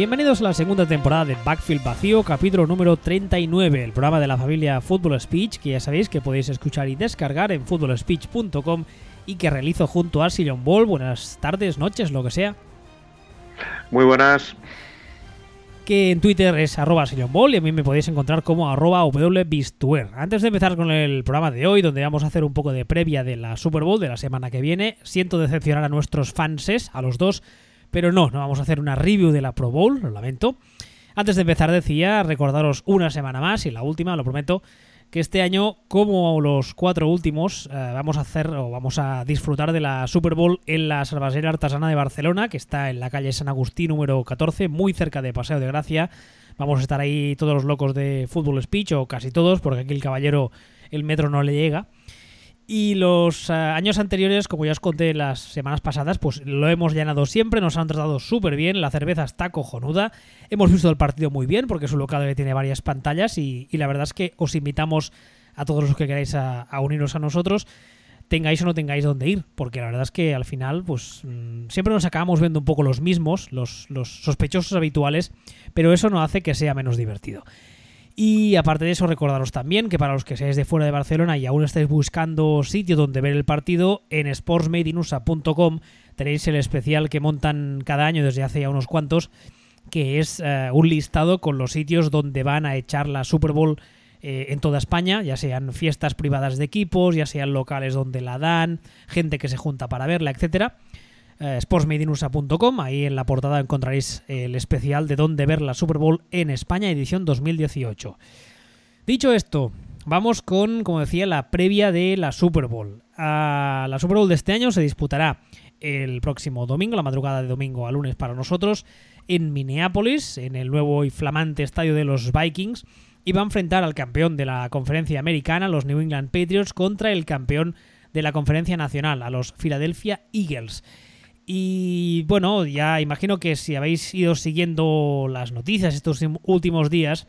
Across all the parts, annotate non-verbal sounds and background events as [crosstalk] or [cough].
Bienvenidos a la segunda temporada de Backfield Vacío, capítulo número 39, el programa de la familia Football Speech, que ya sabéis que podéis escuchar y descargar en footballspeech.com y que realizo junto a Sillon Ball. Buenas tardes, noches, lo que sea. Muy buenas. Que en Twitter es arroba Ball y a mí me podéis encontrar como arroba Antes de empezar con el programa de hoy, donde vamos a hacer un poco de previa de la Super Bowl de la semana que viene, siento decepcionar a nuestros fanses, a los dos, pero no, no vamos a hacer una review de la Pro Bowl, lo lamento. Antes de empezar decía, recordaros una semana más, y la última, lo prometo, que este año, como los cuatro últimos, eh, vamos a hacer o vamos a disfrutar de la Super Bowl en la Salvasera Artesana de Barcelona, que está en la calle San Agustín número 14, muy cerca de Paseo de Gracia. Vamos a estar ahí todos los locos de Fútbol Speech, o casi todos, porque aquí el caballero el metro no le llega. Y los eh, años anteriores, como ya os conté las semanas pasadas, pues lo hemos llenado siempre, nos han tratado súper bien, la cerveza está cojonuda, hemos visto el partido muy bien porque es un local tiene varias pantallas y, la verdad es que os invitamos a todos los que queráis a, uniros a nosotros, tengáis o no tengáis dónde ir, porque la verdad es que al final pues mm, siempre nos acabamos viendo un poco los mismos, los, los sospechosos habituales, pero eso no hace que sea menos divertido. Y aparte de eso, recordaros también que para los que seáis de fuera de Barcelona y aún estáis buscando sitio donde ver el partido, en sportsmadeinusa.com tenéis el especial que montan cada año desde hace ya unos cuantos, que es eh, un listado con los sitios donde van a echar la Super Bowl eh, en toda España, ya sean fiestas privadas de equipos, ya sean locales donde la dan, gente que se junta para verla, etcétera eh, sportsmadeinusa.com. Ahí en la portada encontraréis el especial de dónde ver la Super Bowl en España, edición 2018. Dicho esto, vamos con, como decía, la previa de la Super Bowl. la Super Bowl de este año se disputará el próximo domingo, la madrugada de domingo a lunes para nosotros, en Minneapolis, en el nuevo y flamante estadio de los Vikings, y va a enfrentar al campeón de la conferencia americana, los New England Patriots, contra el campeón de la conferencia nacional, a los Philadelphia Eagles. Y bueno, ya imagino que si habéis ido siguiendo las noticias estos últimos días,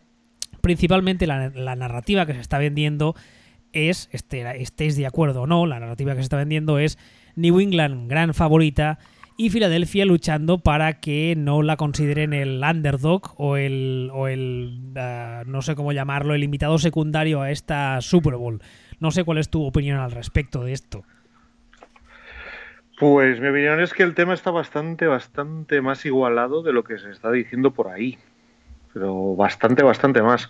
principalmente la, narrativa que se está vendiendo es, este, estéis de acuerdo o no, la narrativa que se está vendiendo es New England gran favorita y Filadelfia luchando para que no la consideren el underdog o el, o el ah, no sé cómo llamarlo, el invitado secundario a esta Super Bowl. No sé cuál es tu opinión al respecto de esto. Pues mi opinión es que el tema está bastante, bastante más igualado de lo que se está diciendo por ahí. Pero bastante, bastante más.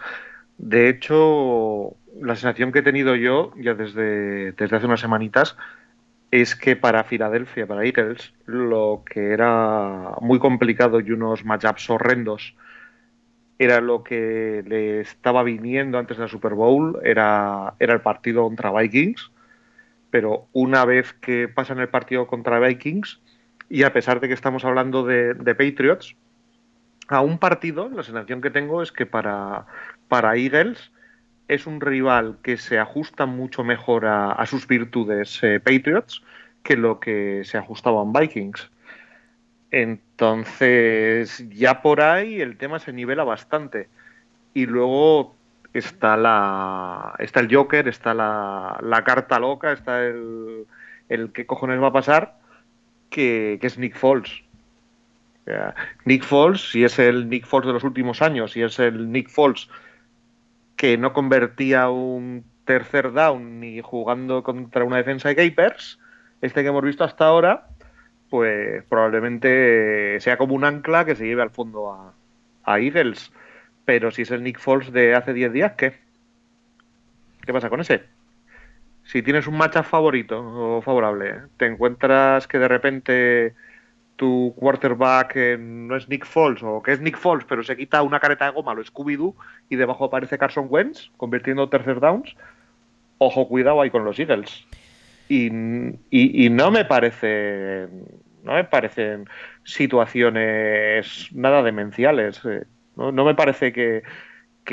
De hecho, la sensación que he tenido yo, ya desde, desde hace unas semanitas, es que para Filadelfia, para Eagles, lo que era muy complicado y unos matchups horrendos era lo que le estaba viniendo antes de la Super Bowl, era, era el partido contra Vikings pero una vez que pasan el partido contra Vikings, y a pesar de que estamos hablando de, Patriots, a un partido, la sensación que tengo es que para, para Eagles es un rival que se ajusta mucho mejor a, sus virtudes eh, Patriots que lo que se ajustaban Vikings. Entonces, ya por ahí el tema se nivela bastante. Y luego está la está el Joker, está la, la carta loca, está el, el qué cojones va a pasar, que, es Nick Foles. Nick Foles, si es el Nick Foles de los últimos años, si es el Nick Foles que no convertía un tercer down ni jugando contra una defensa de Capers, este que hemos visto hasta ahora, pues probablemente sea como un ancla que se lleve al fondo a, a Eagles. Pero si es el Nick Foles de hace 10 días, ¿qué? ¿Qué pasa con ese? Si tienes un matchup favorito o favorable, te encuentras que de repente tu quarterback eh, no es Nick Foles o que es Nick Foles pero se quita una careta de goma, lo Scooby-Doo y debajo aparece Carson Wentz convirtiendo tercer downs, ojo cuidado ahí con los Eagles. Y, y, no me no me parecen situaciones nada demenciales. Eh. No, me parece que,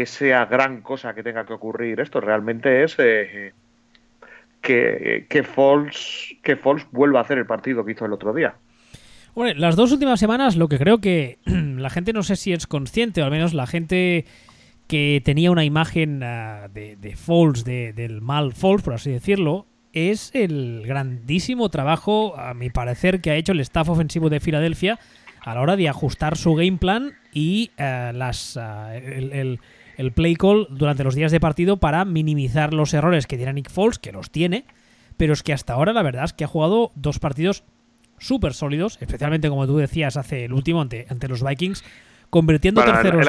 sea gran cosa que tenga que ocurrir esto. Realmente es eh, que, que, Foles, que vuelva a hacer el partido que hizo el otro día. Bueno, las dos últimas semanas lo que creo que [clears throat] la gente no sé si es consciente, o al menos la gente que tenía una imagen ah, de, de Foles, del mal Foles, por así decirlo, es el grandísimo trabajo, a mi parecer, que ha hecho el staff ofensivo de Filadelfia a la hora de ajustar su game plan y eh, las, el, el, play call durante los días de partido para minimizar los errores que tiene Nick Foles, que los tiene, pero es que hasta ahora la verdad es que ha jugado dos partidos súper sólidos, especialmente como tú decías hace el último ante, ante los Vikings, convirtiendo terceros.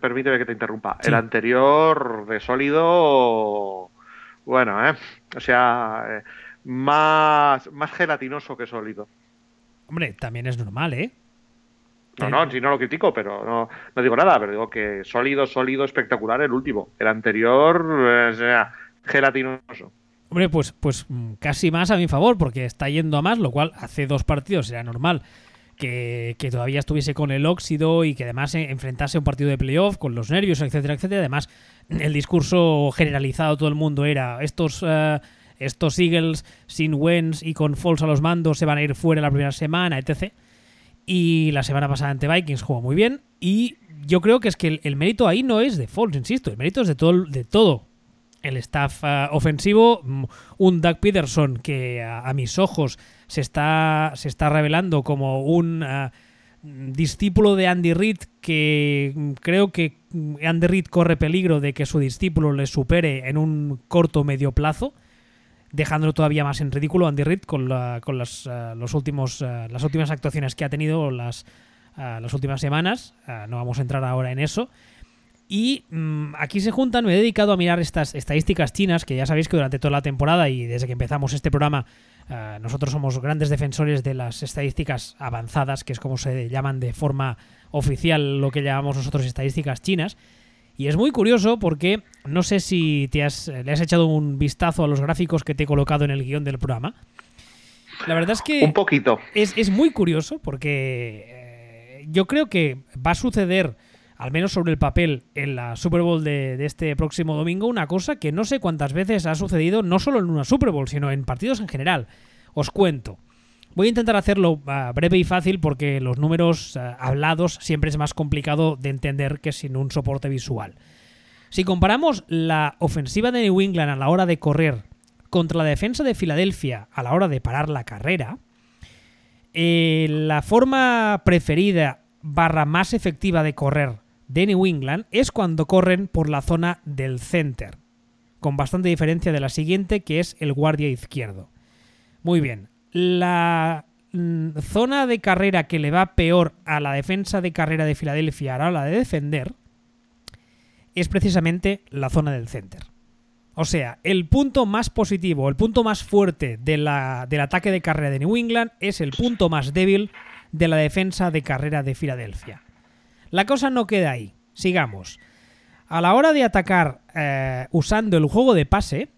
permíteme que te interrumpa. El anterior de sólido, bueno, ¿eh? O sea, eh, más, más gelatinoso que sólido. Hombre, también es normal, ¿eh? No, no, si no lo critico, pero no, no, digo nada, pero digo que sólido, sólido, espectacular el último. El anterior, eh, o sea, gelatinoso. Hombre, pues, pues mm, casi más a mi favor, porque está yendo a más, lo cual hace dos partidos era normal que, todavía estuviese con el óxido y que además enfrentase un partido de playoff con los nervios, etcétera, etcétera. Además, el discurso generalizado todo el mundo era estos... Eh, estos Eagles sin Wens y con Falls a los mandos se van a ir fuera la primera semana, etc. Y la semana pasada ante Vikings jugó muy bien. Y yo creo que es que el, mérito ahí no es de Falls, insisto, el mérito es de todo, de todo el staff uh, ofensivo, mm, un Doug Peterson que a, mis ojos se está, se está revelando como un uh, discípulo de Andy Reid que mm, creo que mm, Andy Reid corre peligro de que su discípulo le supere en un corto medio plazo dejándolo todavía más en ridículo Andy Reid con, con las, uh, los últimos, las últimas actuaciones que ha tenido las, las últimas semanas. no vamos a entrar ahora en eso. Y mm, aquí se juntan, me he dedicado a mirar estas estadísticas chinas, que ya sabéis que durante toda la temporada y desde que empezamos este programa, eh, nosotros somos grandes defensores de las estadísticas avanzadas, que es como se llaman de forma oficial lo que llamamos nosotros estadísticas chinas. Y es muy curioso porque no sé si te has, le has echado un vistazo a los gráficos que te he colocado en el guion del programa. La verdad es que... Un poquito. Es, muy curioso porque eh, yo creo que va a suceder al menos sobre el papel, en la Super Bowl de, este próximo domingo, una cosa que no sé cuántas veces ha sucedido, no solo en una Super Bowl, sino en partidos en general. Os cuento. Voy a intentar hacerlo ah, breve y fácil porque los números ah, hablados siempre es más complicado de entender que sin un soporte visual. Si comparamos la ofensiva de New England a la hora de correr contra la defensa de Filadelfia a la hora de parar la carrera, eh, la forma preferida barra más efectiva de correr de New England es cuando corren por la zona del center, con bastante diferencia de la siguiente que es el guardia izquierdo. Muy bien, la mm, zona de carrera que le va peor a la defensa de carrera de Filadelfia a la hora de defender es precisamente la zona del center. O sea, el punto más positivo, el punto más fuerte del ataque de carrera de New England es el punto más débil de la defensa de carrera de Filadelfia. La cosa no queda ahí. Sigamos. A la hora de atacar eh, usando el juego de pase,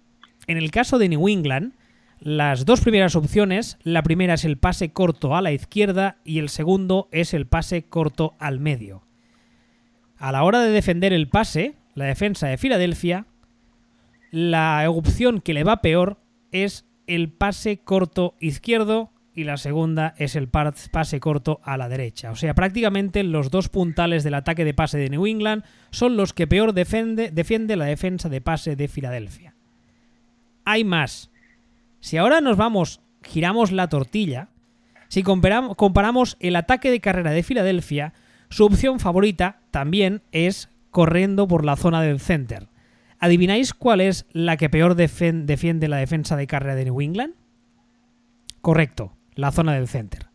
en el caso de New England, las dos primeras opciones, la primera es el pase corto a la izquierda y el segundo es el pase corto al medio. A la hora de defender el pase, la defensa de Filadelfia, la opción que le va peor es el pase corto izquierdo y la segunda es el pase corto a la derecha. O sea, prácticamente los dos puntales del ataque de pase de New England son los que peor defiende, defiende la defensa de pase de Filadelfia. Hay más. Si ahora nos vamos, giramos la tortilla, si comparamos, el ataque de carrera de Filadelfia, su opción favorita también es corriendo por la zona del center. ¿Adivináis cuál es la que peor defiende la defensa de carrera de New England? Correcto, la zona del center.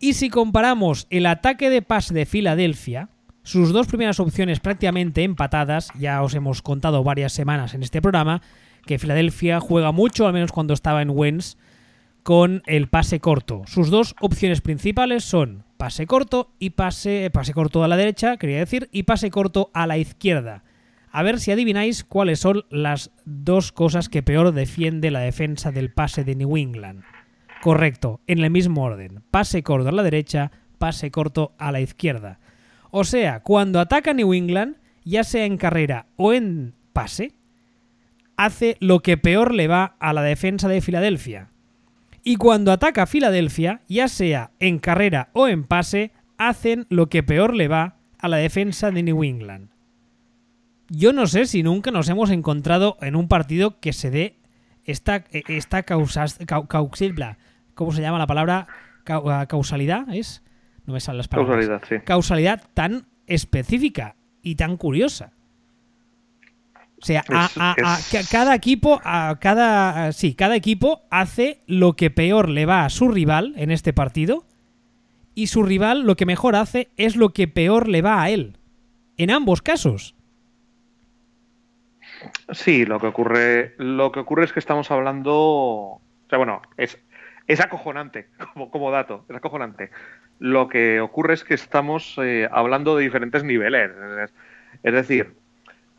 Y si comparamos el ataque de pase de Filadelfia, sus dos primeras opciones prácticamente empatadas, ya os hemos contado varias semanas en este programa, que Filadelfia juega mucho, al menos cuando estaba en Wens, con el pase corto. Sus dos opciones principales son pase corto y pase, pase corto a la derecha, quería decir, y pase corto a la izquierda. A ver si adivináis cuáles son las dos cosas que peor defiende la defensa del pase de New England. Correcto, en el mismo orden. Pase corto a la derecha, pase corto a la izquierda. O sea, cuando ataca New England, ya sea en carrera o en pase, hace lo que peor le va a la defensa de Filadelfia. Y cuando ataca a Filadelfia, ya sea en carrera o en pase, hacen lo que peor le va a la defensa de New England. Yo no sé si nunca nos hemos encontrado en un partido que se dé esta, esta causa, ¿cómo se llama la palabra? Ah, causalidad, ¿es? No me salen las palabras. Causalidad, sí. Causalidad tan específica y tan curiosa. O sea, a- cada equipo, cada, sí, cada equipo hace lo que peor le va a su rival en este partido y su rival lo que mejor hace es lo que peor le va a él. En ambos casos. Sí, lo que ocurre, lo que ocurre es que estamos hablando, o sea, bueno, es, es acojonante [laughs] como, como dato, es acojonante. Lo que ocurre es que estamos eh, hablando de diferentes niveles. Es, es decir,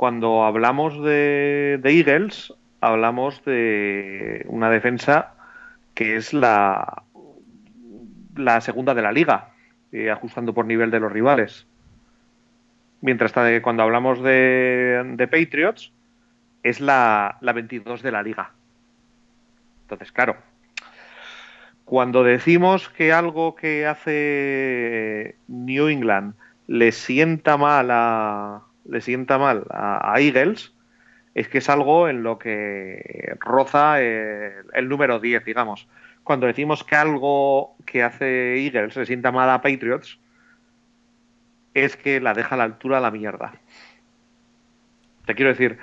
cuando hablamos de, Eagles, hablamos de una defensa que es la, la segunda de la liga, eh, ajustando por nivel de los rivales. Mientras que cuando hablamos de, de Patriots, es la, la 22 de la liga. Entonces, claro, cuando decimos que algo que hace New England le sienta mal a, le sienta mal a, a Eagles, es que es algo en lo que roza el, el número 10, digamos. Cuando decimos que algo que hace Eagles le sienta mal a Patriots, es que la deja a la altura a la mierda. Te quiero decir,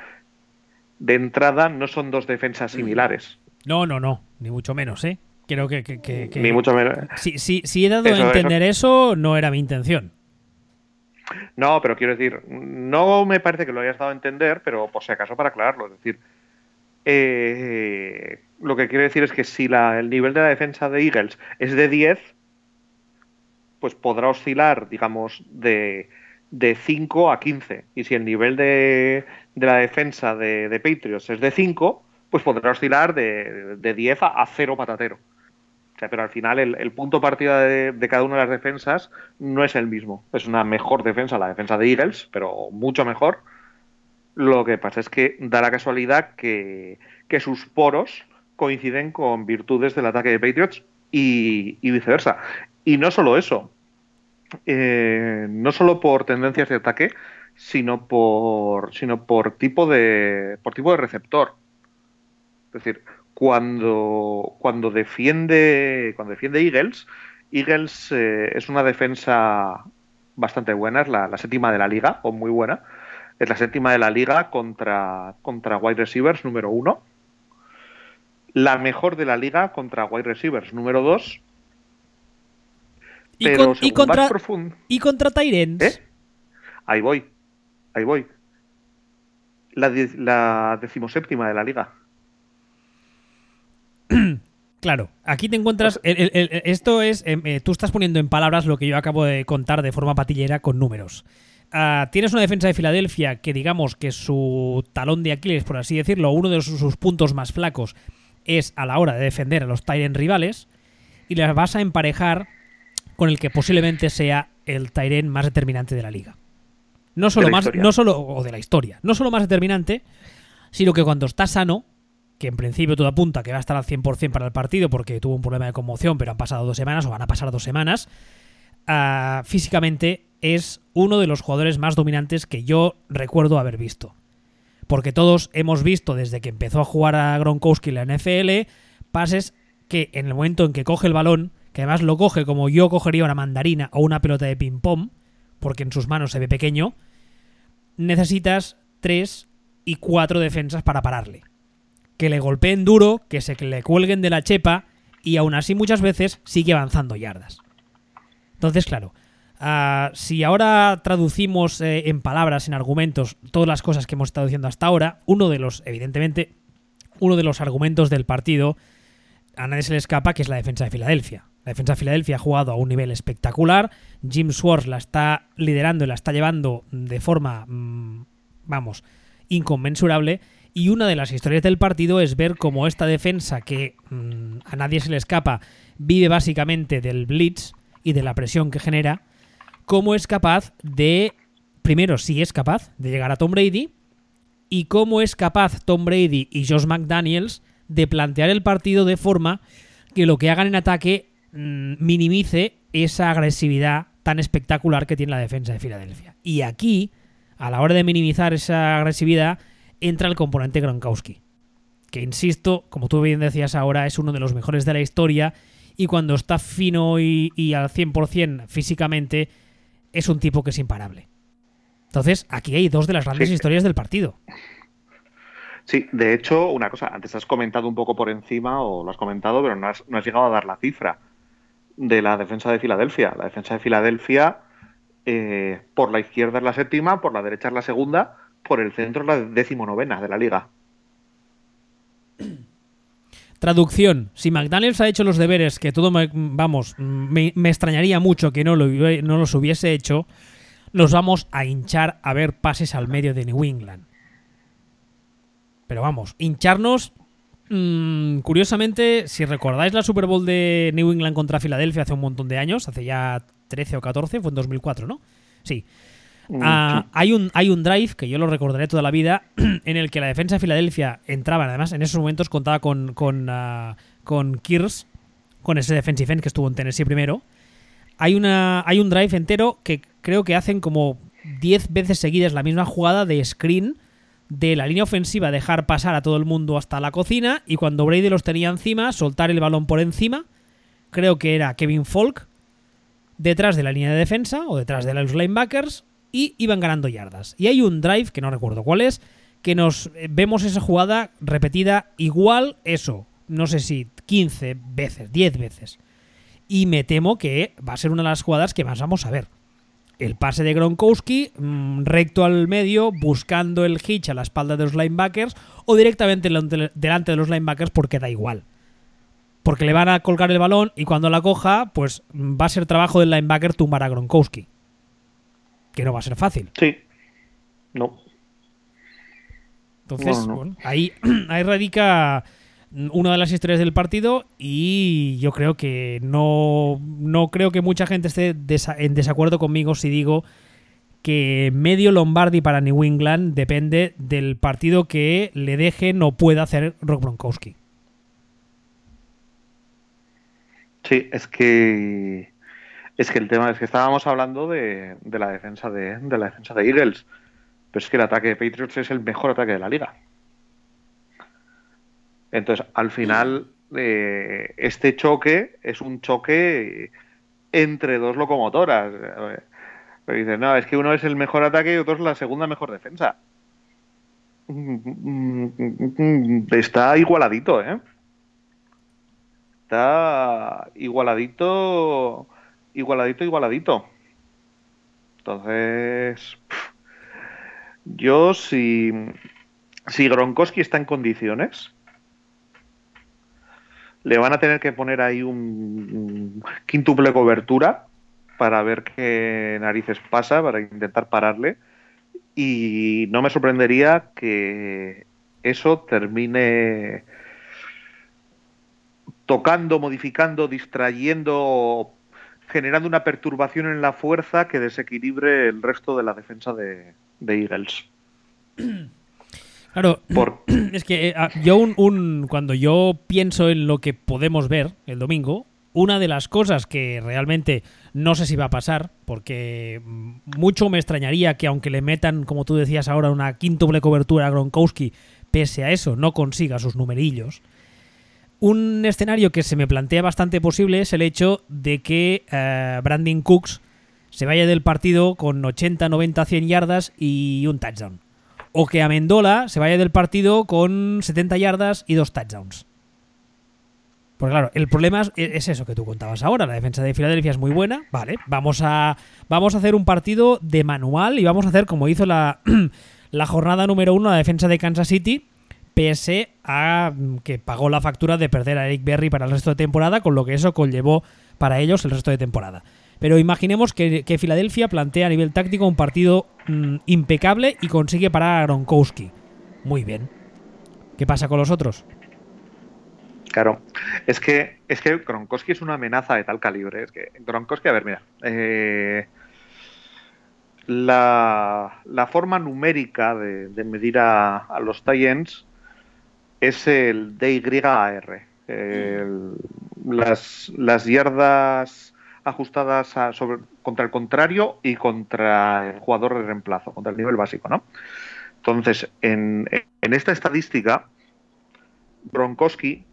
de entrada no son dos defensas similares. No, no, no, ni mucho menos, ¿eh? Creo que... que- que- que- Ni mucho menos. Si, si- si he dado Eso, a entender eso, no era mi intención. No, pero quiero decir, no me parece que lo hayas dado a entender, pero por si acaso para aclararlo. Es decir, eh, lo que quiero decir es que si la- el nivel de la defensa de Eagles es de 10, pues podrá oscilar, digamos, de, de 5 a 15. Y si el nivel de, de la defensa de, de Patriots es de 5, pues podrá oscilar de, de 10 a, a 0 patatero. O sea, pero al final el, el punto partida de, cada una de las defensas no es el mismo. Es una mejor defensa la defensa de Eagles, pero mucho mejor. Lo que pasa es que da la casualidad que, sus poros coinciden con virtudes del ataque de Patriots y, y viceversa. Y no solo eso, eh, no solo por tendencias de ataque, sino por, sino por tipo de, por tipo de receptor. Es decir, cuando, cuando defiende, cuando defiende Eagles, Eagles eh, es una defensa bastante buena, es la, la séptima de la liga, o muy buena. Es la séptima de la liga contra, contra wide receivers número uno. La mejor de la liga contra wide receivers número dos. Y, Pero y contra, profundo. y contra Tyrants. ¿Eh? Ahí voy. Ahí voy. La, la decimoséptima de la liga. Claro, aquí te encuentras. el- el- el- esto es. em, eh, tú estás poniendo en palabras lo que yo acabo de contar de forma patillera con números. Ah, tienes una defensa de Filadelfia que, digamos, que su talón de Aquiles, por así decirlo, uno de sus, sus puntos más flacos es a la hora de defender a los Tyrant rivales. Y las vas a emparejar con el que posiblemente sea el Tyrant más determinante de la liga. No solo más. historia. No solo. O de la historia. No solo más determinante, sino que cuando está sano, que en principio todo apunta que va a estar al 100% para el partido porque tuvo un problema de conmoción, pero han pasado dos semanas o van a pasar dos semanas, ah, físicamente es uno de los jugadores más dominantes que yo recuerdo haber visto. Porque todos hemos visto desde que empezó a jugar a Gronkowski en la NFL pases que en el momento en que coge el balón, que además lo coge como yo cogería una mandarina o una pelota de ping-pong, porque en sus manos se ve pequeño, necesitas tres y cuatro defensas para pararle. Que le golpeen duro, que se le cuelguen de la chepa y aún así muchas veces sigue avanzando yardas. Entonces, claro, ah, si ahora traducimos eh, en palabras, en argumentos, todas las cosas que hemos estado diciendo hasta ahora, uno de los, evidentemente, uno de los argumentos del partido a nadie se le escapa que es la defensa de Filadelfia. La defensa de Filadelfia ha jugado a un nivel espectacular. Jim Swartz la está liderando y la está llevando de forma, mm, vamos, inconmensurable. Y una de las historias del partido es ver cómo esta defensa, que mm, a nadie se le escapa, vive básicamente del blitz y de la presión que genera, cómo es capaz de, primero, si es capaz de llegar a Tom Brady, y cómo es capaz Tom Brady y Josh McDaniels de plantear el partido de forma que lo que hagan en ataque mm, minimice esa agresividad tan espectacular que tiene la defensa de Filadelfia. Y aquí, a la hora de minimizar esa agresividad, entra el componente Gronkowski. Que insisto, como tú bien decías ahora, es uno de los mejores de la historia y cuando está fino y, y al 100% físicamente es un tipo que es imparable. Entonces, aquí hay dos de las grandes Sí. historias del partido. Sí, de hecho, una cosa, antes has comentado un poco por encima, o lo has comentado, pero no has, no has llegado a dar la cifra de la defensa de Filadelfia. La defensa de Filadelfia, eh, por la izquierda es la séptima, por la derecha es la segunda, por el centro la decimonovena de la liga. Traducción. Si McDaniels ha hecho los deberes que todo, me- vamos, me, extrañaría mucho que no, lo, no los hubiese hecho, nos vamos a hinchar a ver pases al medio de New England. Pero vamos, hincharnos... mm, curiosamente, si recordáis la Super Bowl de New England contra Filadelfia hace un montón de años, hace ya 13 o 14, fue en 2004, ¿no? Sí. Mm, Ah, sí. hay, un, hay un drive que yo lo recordaré toda la vida [clears throat] en el que la defensa de Filadelfia entraba, además en esos momentos contaba con, con, ah, con Kears, con ese defensive end que estuvo en Tennessee primero. Hay, una, hay un drive entero que creo que hacen como 10 veces seguidas la misma jugada de screen de la línea ofensiva, dejar pasar a todo el mundo hasta la cocina y cuando Brady los tenía encima, soltar el balón por encima. Creo que era Kevin Falk detrás de la línea de defensa o detrás de los linebackers y iban ganando yardas. Y hay un drive, que no recuerdo cuál es, que nos eh, vemos esa jugada repetida igual eso, no sé si 15 veces, 10 veces. Y me temo que va a ser una de las jugadas que más vamos a ver. El pase de Gronkowski, mm, recto al medio, buscando el hitch a la espalda de los linebackers, o directamente delante de los linebackers porque da igual. Porque le van a colgar el balón y cuando la coja, pues va a ser trabajo del linebacker tumbar a Gronkowski. Que no va a ser fácil. Sí. No. Entonces, No, no. bueno, ahí, [clears throat] ahí radica una de las historias del partido y yo creo que no, no creo que mucha gente esté desa- en desacuerdo conmigo si digo que medio Lombardi para New England depende del partido que le deje no pueda hacer Rock Gronkowski. Sí, es que es que el tema es que estábamos hablando de, la defensa de, la defensa de Eagles, pero es que el ataque de Patriots es el mejor ataque de la liga. Entonces, al final, eh, este choque es un choque entre dos locomotoras. Pero dices, no, es que uno es el mejor ataque y otro es la segunda mejor defensa. Está igualadito, ¿eh? Está igualadito, igualadito, igualadito. Entonces, yo si, si Gronkowski está en condiciones, le van a tener que poner ahí un quíntuple cobertura para ver qué narices pasa, para intentar pararle. Y no me sorprendería que eso termine tocando, modificando, distrayendo, generando una perturbación en la fuerza que desequilibre el resto de la defensa de, de Eagles. Claro, Por, [clears throat] es que eh, yo un, un- cuando yo pienso en lo que podemos ver el domingo, una de las cosas que realmente no sé si va a pasar, porque mucho me extrañaría que aunque le metan, como tú decías ahora, una quíntuple cobertura a Gronkowski, pese a eso no consiga sus numerillos. Un escenario que se me plantea bastante posible es el hecho de que eh, Brandon Cooks se vaya del partido con 80, 90, 100 yardas y un touchdown. O que Amendola se vaya del partido con 70 yardas y dos touchdowns. Porque claro, el problema es, es eso que tú contabas ahora. La defensa de Filadelfia es muy buena. Vale, vamos a, vamos a hacer un partido de manual y vamos a hacer como hizo la, [clears throat] la jornada número uno la defensa de Kansas City, pese a mm, que pagó la factura de perder a Eric Berry para el resto de temporada, con lo que eso conllevó para ellos el resto de temporada. Pero imaginemos que, que Filadelfia plantea a nivel táctico un partido mm, impecable y consigue parar a Gronkowski. Muy bien. ¿Qué pasa con los otros? Claro, es que es que Gronkowski es una amenaza de tal calibre. Es que Gronkowski, a ver, mira, eh, la, la forma numérica de, medir a, a los Titans es el DYAR. El- las, las yardas ajustadas a- sobre, contra el contrario y contra el jugador de reemplazo, contra el nivel básico, ¿no? Entonces, en, en esta estadística, Gronkowski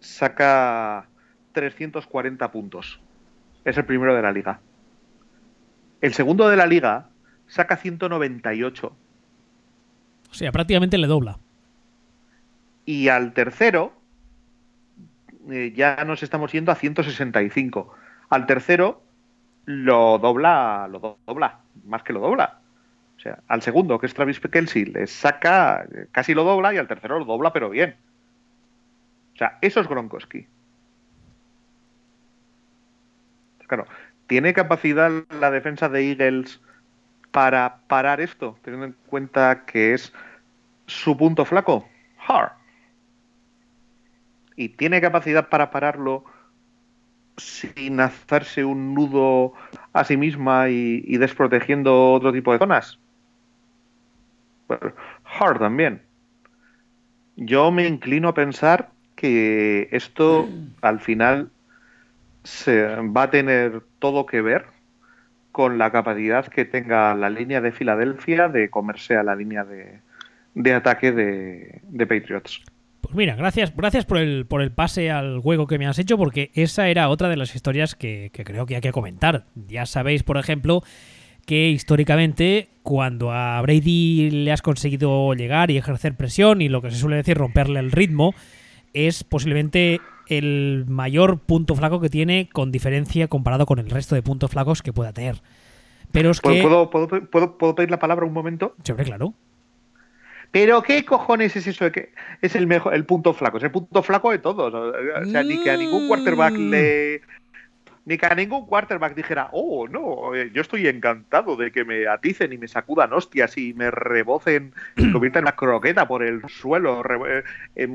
saca 340 puntos. Es el primero de la liga. El segundo de la liga saca 198. O sea, prácticamente le dobla. Y al tercero, eh, ya nos estamos yendo a 165. Al tercero lo dobla, lo dobla, más que lo dobla. O sea, al segundo, que es Travis Kelsey, le saca, casi lo dobla y al tercero lo dobla, pero bien. O sea, eso es Gronkowski. Claro, ¿tiene capacidad la defensa de Eagles para parar esto, teniendo en cuenta que es su punto flaco? Hard. ¿Y tiene capacidad para pararlo sin hacerse un nudo a sí misma y, desprotegiendo otro tipo de zonas? hard también. Yo me inclino a pensar que esto al final se va a tener todo que ver con la capacidad que tenga la línea de Filadelfia de comerse a la línea de, ataque de, Patriots. Pues mira, gracias, gracias por el, por el pase al juego que me has hecho, porque esa era otra de las historias que, que creo que hay que comentar. Ya sabéis, por ejemplo, que históricamente cuando a Brady le has conseguido llegar y ejercer presión y lo que se suele decir romperle el ritmo, es posiblemente el mayor punto flaco que tiene con diferencia comparado con el resto de puntos flacos que pueda tener. Pero es que... ¿Puedo, puedo, pedir la palabra un momento? Siempre, claro. Pero ¿qué cojones es eso de que es el mejor, el punto flaco? Es el punto flaco de todos. O sea, ni que a ningún quarterback mm. le, ni que a ningún quarterback dijera, oh, no, eh, yo estoy encantado de que me aticen y me sacudan hostias y me rebocen, y [clears throat] conviertan en una croqueta por el suelo, eh,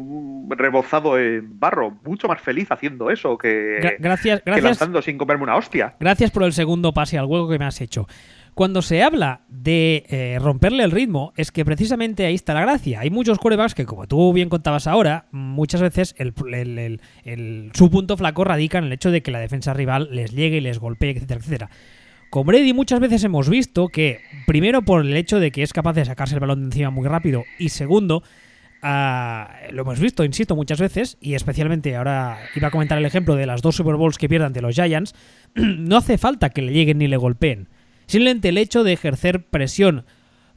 rebozado en barro. Mucho más feliz haciendo eso que, gracias, gracias, lanzando sin comerme una hostia. Gracias por el segundo pase al juego que me has hecho. Cuando se habla de eh, romperle el ritmo, es que precisamente ahí está la gracia. Hay muchos corebacks que, como tú bien contabas ahora, muchas veces su punto flaco radica en el hecho de que la defensa rival les llegue y les golpee, etcétera, etcétera. Con Brady muchas veces hemos visto que, primero por el hecho de que es capaz de sacarse el balón de encima muy rápido, y segundo, ah, lo hemos visto, insisto, muchas veces, y especialmente ahora iba a comentar el ejemplo de las dos Super Bowls que pierdan de los Giants, [clears throat] no hace falta que le lleguen ni le golpeen. Simplemente el hecho de ejercer presión,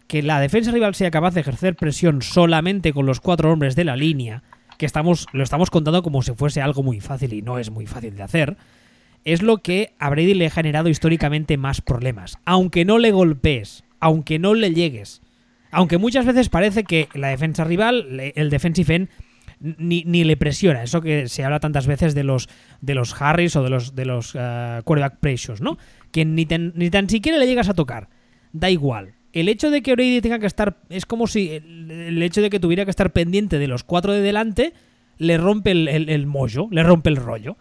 que la defensa rival sea capaz de ejercer presión solamente con los cuatro hombres de la línea, que estamos, lo estamos contando como si fuese algo muy fácil y no es muy fácil de hacer, es lo que a Brady le ha generado históricamente más problemas. Aunque no le golpees, aunque no le llegues, aunque muchas veces parece que la defensa rival, el defensive end, ni, le presiona. Eso que se habla tantas veces de los, de los Harris o de los, de los uh, quarterback pressures, ¿no? que ni, ni tan siquiera le llegas a tocar. Da igual. El hecho de que Brady tenga que estar. Es como si el, hecho de que tuviera que estar pendiente de los cuatro de delante le rompe el, el, mollo, le rompe el rollo.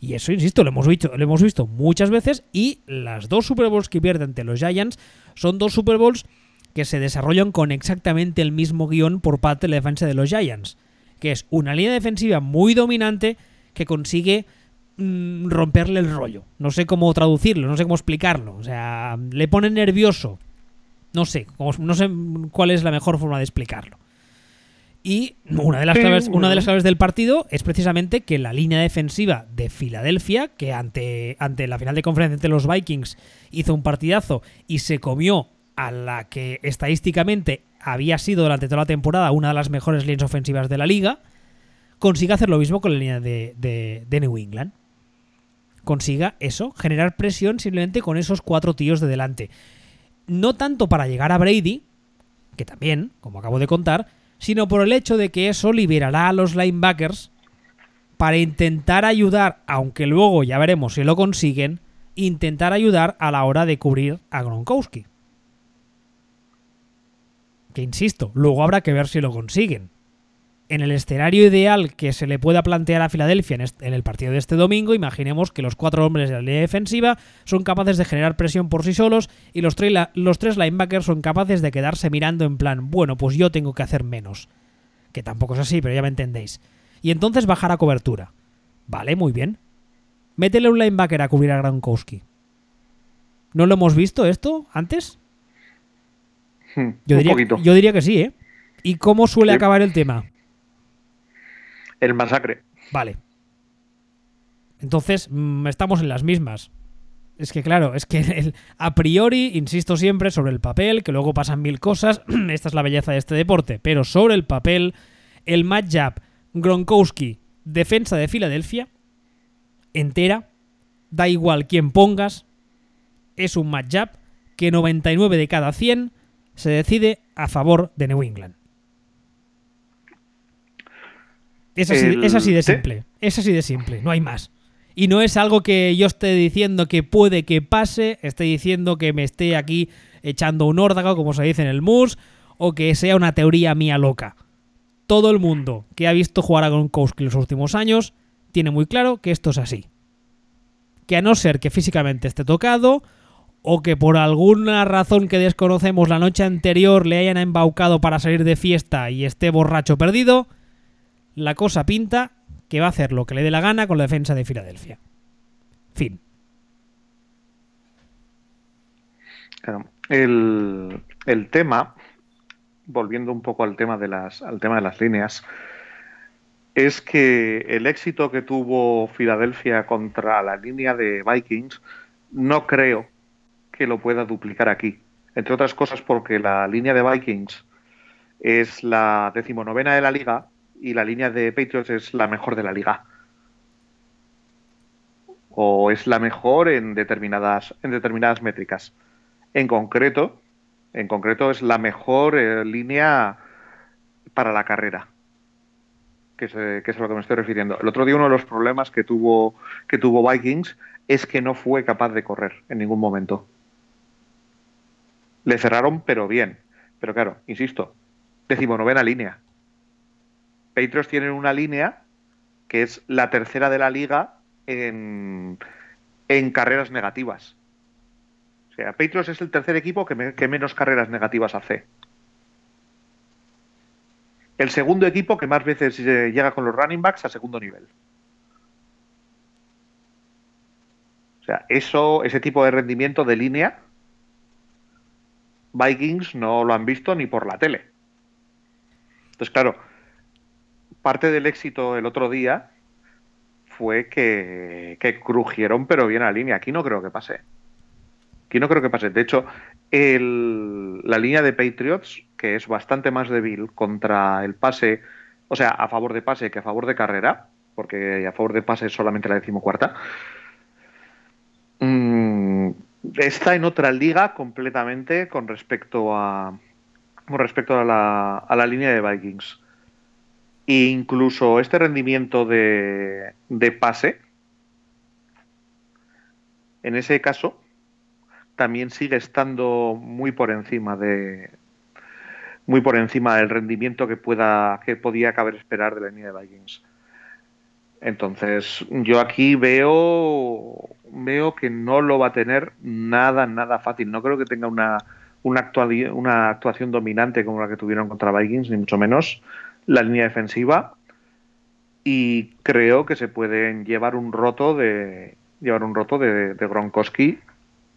Y eso, insisto, lo hemos, visto, lo hemos visto muchas veces. Y las dos Super Bowls que pierde ante los Giants son dos Super Bowls que se desarrollan con exactamente el mismo guion por parte de la defensa de los Giants. Que es una línea defensiva muy dominante que consigue Mm, romperle el rollo. No sé cómo traducirlo, no sé cómo explicarlo. O sea, le pone nervioso. No sé, no sé cuál es la mejor forma de explicarlo. Y una de las claves, una de las claves del partido es precisamente que la línea defensiva de Filadelfia, que ante, ante la final de conferencia entre los Vikings hizo un partidazo y se comió a la que estadísticamente había sido durante toda la temporada una de las mejores líneas ofensivas de la liga, consigue hacer lo mismo con la línea de New England consiga eso, generar presión simplemente con esos cuatro tíos de delante. No tanto para llegar a Brady, que también, como acabo de contar, sino por el hecho de que eso liberará a los linebackers para intentar ayudar, aunque luego ya veremos si lo consiguen, intentar ayudar a la hora de cubrir a Gronkowski. Que insisto, luego habrá que ver si lo consiguen en el escenario ideal que se le pueda plantear a Filadelfia en, el partido de este domingo, imaginemos que los cuatro hombres de la línea defensiva son capaces de generar presión por sí solos y los, los tres linebackers son capaces de quedarse mirando en plan, bueno, pues yo tengo que hacer menos. Que tampoco es así, pero ya me entendéis. Y entonces bajar a cobertura. Vale, muy bien. Métele un linebacker a cubrir a Gronkowski. ¿No lo hemos visto esto antes? Hmm, yo, diría, yo diría que sí, ¿eh? ¿Y cómo suele acabar el tema? El masacre. Vale. Entonces, mm, estamos en las mismas. Es que claro, es que [laughs] el- a priori, insisto siempre, sobre el papel, que luego pasan mil cosas, [clears throat] esta es la belleza de este deporte, pero sobre el papel, el matchup Gronkowski, defensa de Filadelfia, entera, da igual quién pongas, es un matchup que 99 de cada 100 se decide a favor de New England. Es así, El- es así de simple, es así de simple, no hay más. Y no es algo que yo esté diciendo que puede que pase, esté diciendo que me esté aquí echando un órdago, como se dice en el MUS, o que sea una teoría mía loca. Todo el mundo que ha visto jugar a Gronkowski los últimos años tiene muy claro que esto es así. Que a no ser que físicamente esté tocado, o que por alguna razón que desconocemos la noche anterior le hayan embaucado para salir de fiesta y esté borracho perdido, la cosa pinta que va a hacer lo que le dé la gana con la defensa de Filadelfia. Fin. Claro. El, el tema, volviendo un poco al tema de las, al tema de las líneas, es que el éxito que tuvo Filadelfia contra la línea de Vikings no creo que lo pueda duplicar aquí. Entre otras cosas porque la línea de Vikings es la decimonovena de la liga y la línea de Patriots es la mejor de la liga. O es la mejor en determinadas, en determinadas métricas. En concreto, en concreto es la mejor eh, línea para la carrera. Que es, eh, que es a lo que me estoy refiriendo. El otro día uno de los problemas que tuvo, que tuvo Vikings es que no fue capaz de correr en ningún momento. Le cerraron, pero bien. Pero claro, insisto, decimonovena línea. Patriots tienen una línea que es la tercera de la liga en, en carreras negativas. O sea, Patriots es el tercer equipo que, que menos carreras negativas hace. El segundo equipo que más veces eh, llega con los running backs a segundo nivel. O sea, eso, ese tipo de rendimiento de línea, Vikings no lo han visto ni por la tele. Entonces, claro, parte del éxito el otro día fue que, crujieron pero bien a la línea. Aquí no creo que pase. Aquí no creo que pase. De hecho, el- la línea de Patriots, que es bastante más débil contra el pase, o sea, a favor de pase que a favor de carrera, porque a favor de pase es solamente la decimocuarta, mm, está en otra liga completamente con respecto a con respecto a la, a la línea de Vikings. E incluso este rendimiento de, de pase, en ese caso, también sigue estando muy por encima de muy por encima del rendimiento que pueda que podía caber esperar de la línea de Vikings. Entonces, yo aquí veo veo que no lo va a tener nada nada fácil. No creo que tenga una una, actuali- una actuación dominante como la que tuvieron contra Vikings, ni mucho menos la línea defensiva. Y creo que se pueden llevar un roto de llevar un roto de, de Gronkowski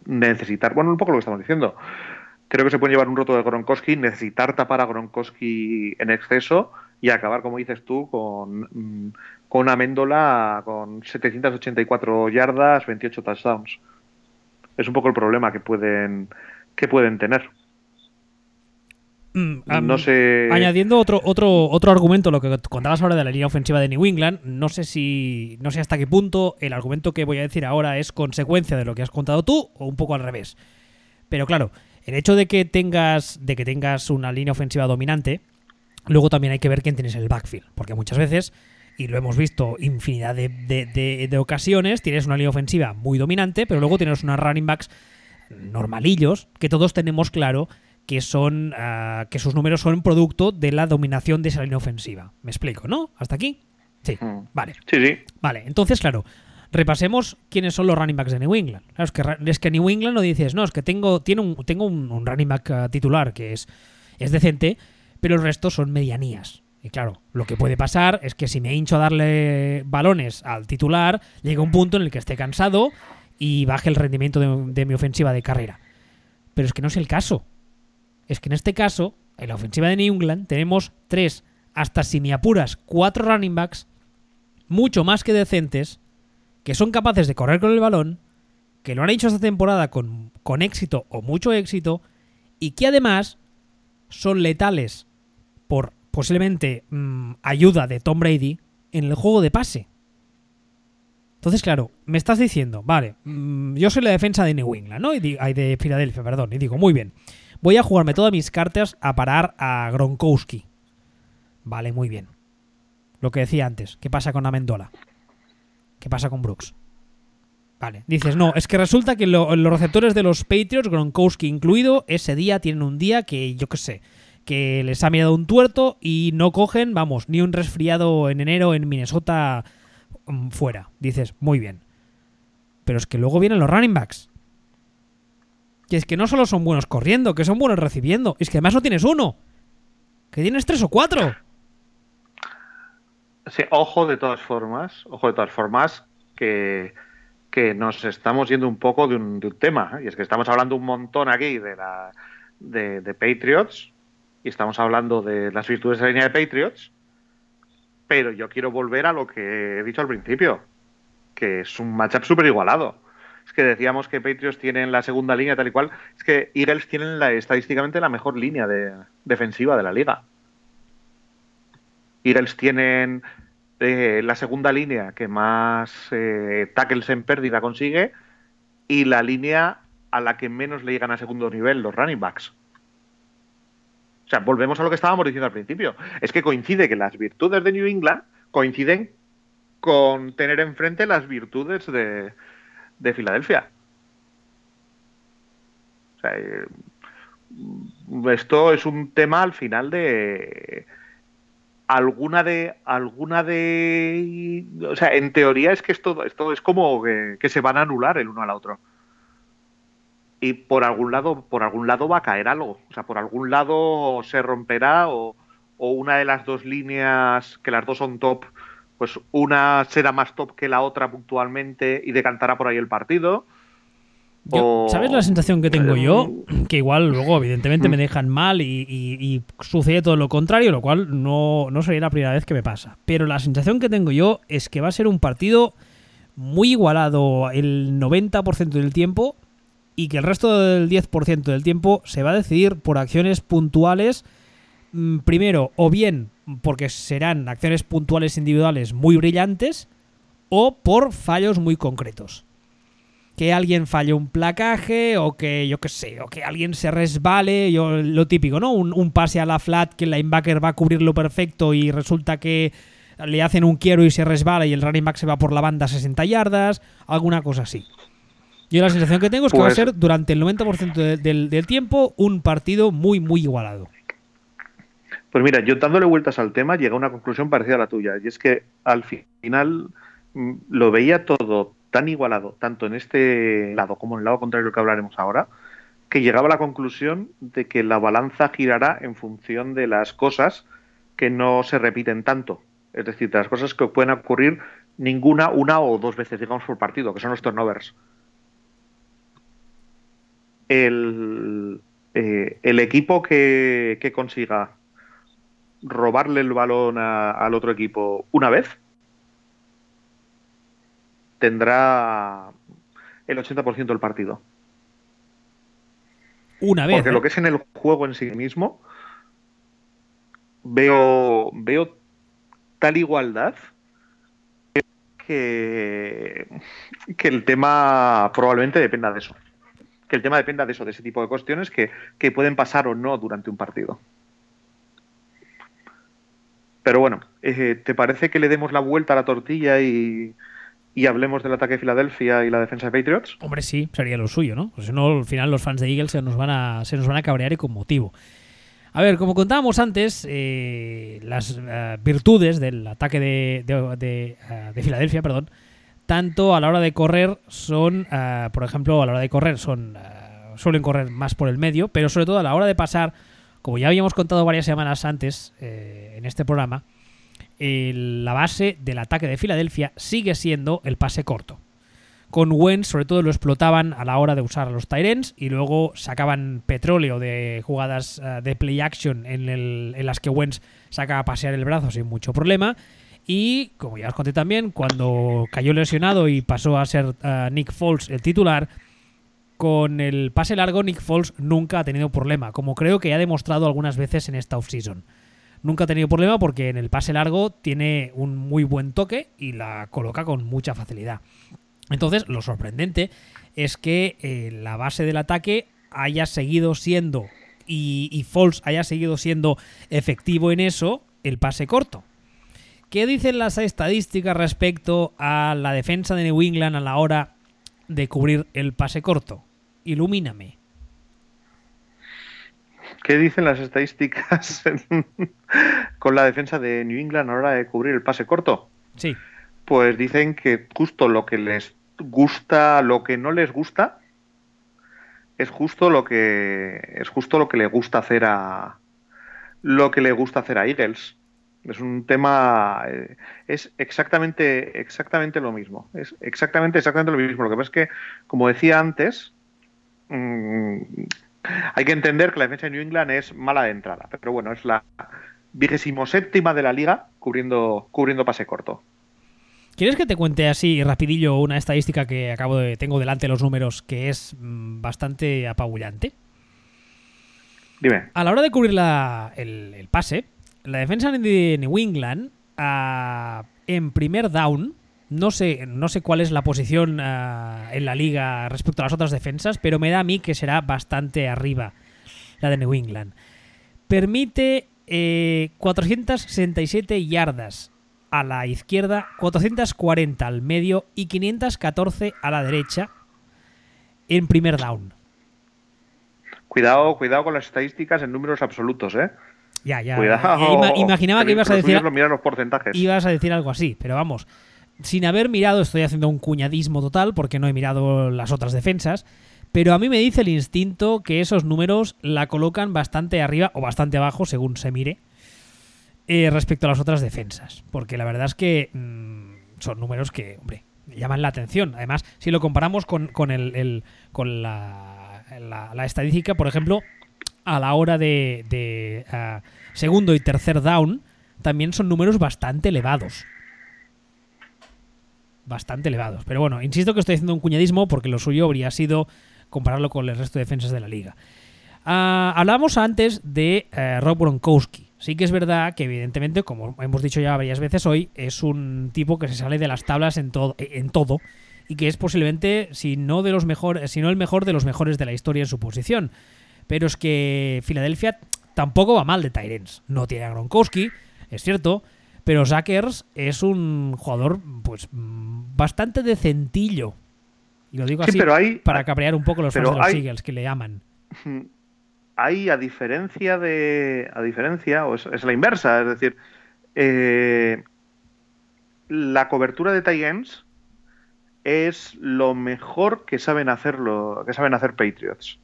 necesitar, bueno, un poco lo que estamos diciendo. Creo que se puede llevar un roto de Gronkowski, necesitar tapar a Gronkowski en exceso y acabar, como dices tú, con, mm, con una Méndola con 784 yardas, 28 touchdowns. Es un poco el problema que pueden, que pueden tener. Mm, am- No sé. Añadiendo otro, otro, otro argumento, lo que contabas ahora de la línea ofensiva de New England, no sé si. no sé hasta qué punto el argumento que voy a decir ahora es consecuencia de lo que has contado tú, o un poco al revés. Pero claro, el hecho de que tengas. de que tengas una línea ofensiva dominante, luego también hay que ver quién tienes en el backfield. Porque muchas veces, y lo hemos visto infinidad de, de- de- de ocasiones, tienes una línea ofensiva muy dominante, pero luego tienes unas running backs normalillos, que todos tenemos claro que son ah, que sus números son producto de la dominación de esa línea ofensiva. ¿Me explico, no? ¿Hasta aquí? Sí. Mm. Vale. Sí, sí. Vale, entonces, claro, repasemos quiénes son los running backs de New England. Claro, es que, ra- es que New England no dices, no, es que tengo, tiene un, tengo un, un running back ah, titular que es, es decente, pero el resto son medianías. Y claro, lo que puede pasar es que si me hincho a darle balones al titular, llega un punto en el que esté cansado y baje el rendimiento de, mi ofensiva de carrera. Pero es que no es el caso. Es que en este caso, en la ofensiva de New England, tenemos tres, hasta si me apuras, cuatro running backs mucho más que decentes que son capaces de correr con el balón, que lo han hecho esta temporada con, con éxito o mucho éxito, y que además son letales por posiblemente mm, ayuda de Tom Brady en el juego de pase. Entonces, claro, me estás diciendo, vale, mm, yo soy la defensa de New England, ¿no? Y de Filadelfia, perdón. Y digo, muy bien, voy a jugarme todas mis cartas a parar a Gronkowski. Vale, muy bien. Lo que decía antes, ¿qué pasa con Amendola? ¿Qué pasa con Brooks? Vale, dices, no, es que resulta que los receptores de los Patriots, Gronkowski incluido, ese día tienen un día que, yo qué sé, que les ha mirado un tuerto y no cogen, vamos, ni un resfriado en enero en Minnesota mm, fuera. Dices, muy bien. Pero es que luego vienen los running backs. Que es que no solo son buenos corriendo, que son buenos recibiendo. Es que además no tienes uno. Que tienes tres o cuatro. Sí, ojo de todas formas, ojo de todas formas, que, que nos estamos yendo un poco de un, tema. ¿eh? Y es que estamos hablando un montón aquí de la de, de Patriots, y estamos hablando de las virtudes de la línea de Patriots, pero yo quiero volver a lo que he dicho al principio, que es un matchup súper igualado. Es que decíamos que Patriots tienen la segunda línea tal y cual, es que Eagles tienen estadísticamente la mejor línea de, defensiva de la liga. Eagles tienen eh, la segunda línea que más eh, tackles en pérdida consigue y la línea a la que menos le llegan a segundo nivel los running backs. Sea, volvemos a lo que estábamos diciendo al principio. Es que coincide que las virtudes de New England coinciden con tener enfrente las virtudes de, de Filadelfia. O sea, eh, esto es un tema al final de alguna de alguna de o sea en teoría es que esto esto es como que se van a anular el uno al otro y por algún lado, por algún lado va a caer algo. O sea, por algún lado se romperá o, una de las dos líneas, que las dos son top, pues una será más top que la otra puntualmente y decantará por ahí el partido. ¿Sabes la sensación que tengo yo? Que igual luego, evidentemente, me mm. dejan mal y, sucede todo lo contrario, lo cual no, no sería la primera vez que me pasa. Pero la sensación que tengo yo es que va a ser un partido muy igualado el 90% del tiempo y que el resto del 10% del tiempo se va a decidir por acciones puntuales, mm, primero, o bien porque serán acciones puntuales individuales muy brillantes, o por fallos muy concretos. Que alguien falle un placaje, o que yo qué sé, o que alguien se resbale, yo, lo típico, ¿no? Un, pase a la flat que el linebacker va a cubrirlo perfecto y resulta que le hacen un quiero y se resbala y el running back se va por la banda a 60 yardas, alguna cosa así. Yo la sensación que tengo es que va a pues ser durante el 90% del, tiempo un partido muy, muy igualado. Pues mira, yo dándole vueltas al tema, llega a una conclusión parecida a la tuya. Y es que al final mm, lo veía todo tan igualado, tanto en este lado como en el lado contrario que hablaremos ahora, que llegaba a la conclusión de que la balanza girará en función de las cosas que no se repiten tanto. Es decir, de las cosas que pueden ocurrir ninguna, una o dos veces, digamos, por partido, que son los turnovers el, eh, el equipo que, consiga robarle el balón al otro equipo una vez tendrá el 80% del partido. Una vez. Porque lo ¿eh? que es en el juego en sí mismo, veo, veo tal igualdad que, que el tema probablemente dependa de eso que el tema dependa de eso, de ese tipo de cuestiones que, pueden pasar o no durante un partido. Pero bueno, eh, ¿te parece que le demos la vuelta a la tortilla y, hablemos del ataque de Filadelfia y la defensa de Patriots? Hombre, sí, sería lo suyo, ¿no? Pues si no, al final los fans de Eagles se nos van a, se nos van a cabrear y con motivo. A ver, como contábamos antes, eh, las eh, virtudes del ataque de, de Filadelfia, perdón, tanto a la hora de correr son, eh, por ejemplo, a la hora de correr son eh, suelen correr más por el medio, pero sobre todo a la hora de pasar, como ya habíamos contado varias semanas antes eh, en este programa, la base del ataque de Filadelfia sigue siendo el pase corto. Con Wentz, sobre todo, lo explotaban a la hora de usar a los Tyrants y luego sacaban petróleo de jugadas de play action en, en las que Wentz saca a pasear el brazo sin mucho problema Y como ya os conté también, cuando cayó lesionado y pasó a ser uh, Nick Foles el titular, con el pase largo Nick Foles nunca ha tenido problema, como creo que ha demostrado algunas veces en esta offseason. Nunca ha tenido problema porque en el pase largo tiene un muy buen toque y la coloca con mucha facilidad. Entonces, lo sorprendente es que eh, la base del ataque haya seguido siendo y, y Foles haya seguido siendo efectivo en eso, el pase corto. ¿Qué dicen las estadísticas respecto a la defensa de New England a la hora de cubrir el pase corto? Ilumíname. ¿Qué dicen las estadísticas [laughs] con la defensa de New England a la hora de cubrir el pase corto? Sí. Pues dicen que justo lo que les gusta, lo que no les gusta, es justo lo que es justo lo que le gusta hacer a lo que le gusta hacer a Eagles. Es un tema eh, es exactamente exactamente lo mismo. Es exactamente exactamente lo mismo. Lo que pasa es que, como decía antes, mmm, hay que entender que la defensa de New England es mala de entrada, pero bueno, es la vigésimo séptima de la liga cubriendo, cubriendo pase corto. ¿Quieres que te cuente así rapidillo una estadística que acabo de tengo delante los números que es mm, bastante apabullante? Dime. A la hora de cubrir la, el, el, pase, la defensa de New England uh, en primer down no sé, no sé cuál es la posición uh, en la liga respecto a las otras defensas, pero me da a mí que será bastante arriba la de New England. Permite eh, 467 yardas a la izquierda, 440 al medio y 514 a la derecha en primer down. Cuidado, cuidado con las estadísticas en números absolutos, ¿eh? Ya, ya. Cuidado. Ima imaginaba que ibas a decir. Mira los porcentajes. Ibas a decir algo así, pero vamos sin haber mirado, estoy haciendo un cuñadismo total porque no he mirado las otras defensas, pero a mí me dice el instinto que esos números la colocan bastante arriba o bastante abajo, según se mire, eh, respecto a las otras defensas. Porque la verdad es que mmm, son números que, hombre, llaman la atención. Además, si lo comparamos con, con, el, el, con la, la, la, estadística, por ejemplo, a la hora de, uh, segundo y tercer down, también son números bastante elevados bastante elevados. Pero bueno, insisto que estoy haciendo un cuñadismo porque lo suyo habría sido compararlo con el resto de defensas de la liga. Uh, hablábamos antes de uh, Rob Gronkowski. Sí que es verdad que evidentemente, como hemos dicho ya varias veces hoy, es un tipo que se sale de las tablas en, to en todo y que es posiblemente, si no de los mejores, si no el mejor de los mejores de la historia en su posición. Pero es que Filadelfia tampoco va mal de Tyrens. No tiene a Gronkowski, es cierto, pero Sackers es un jugador pues bastante decentillo. Y lo digo así sí, pero hay, para cabrear un poco los fans de los hay, Eagles que le llaman. Hay, a diferencia de. A diferencia, o es, es la inversa, es decir, eh, la cobertura de Titans es lo mejor que saben hacerlo, que saben hacer Patriots.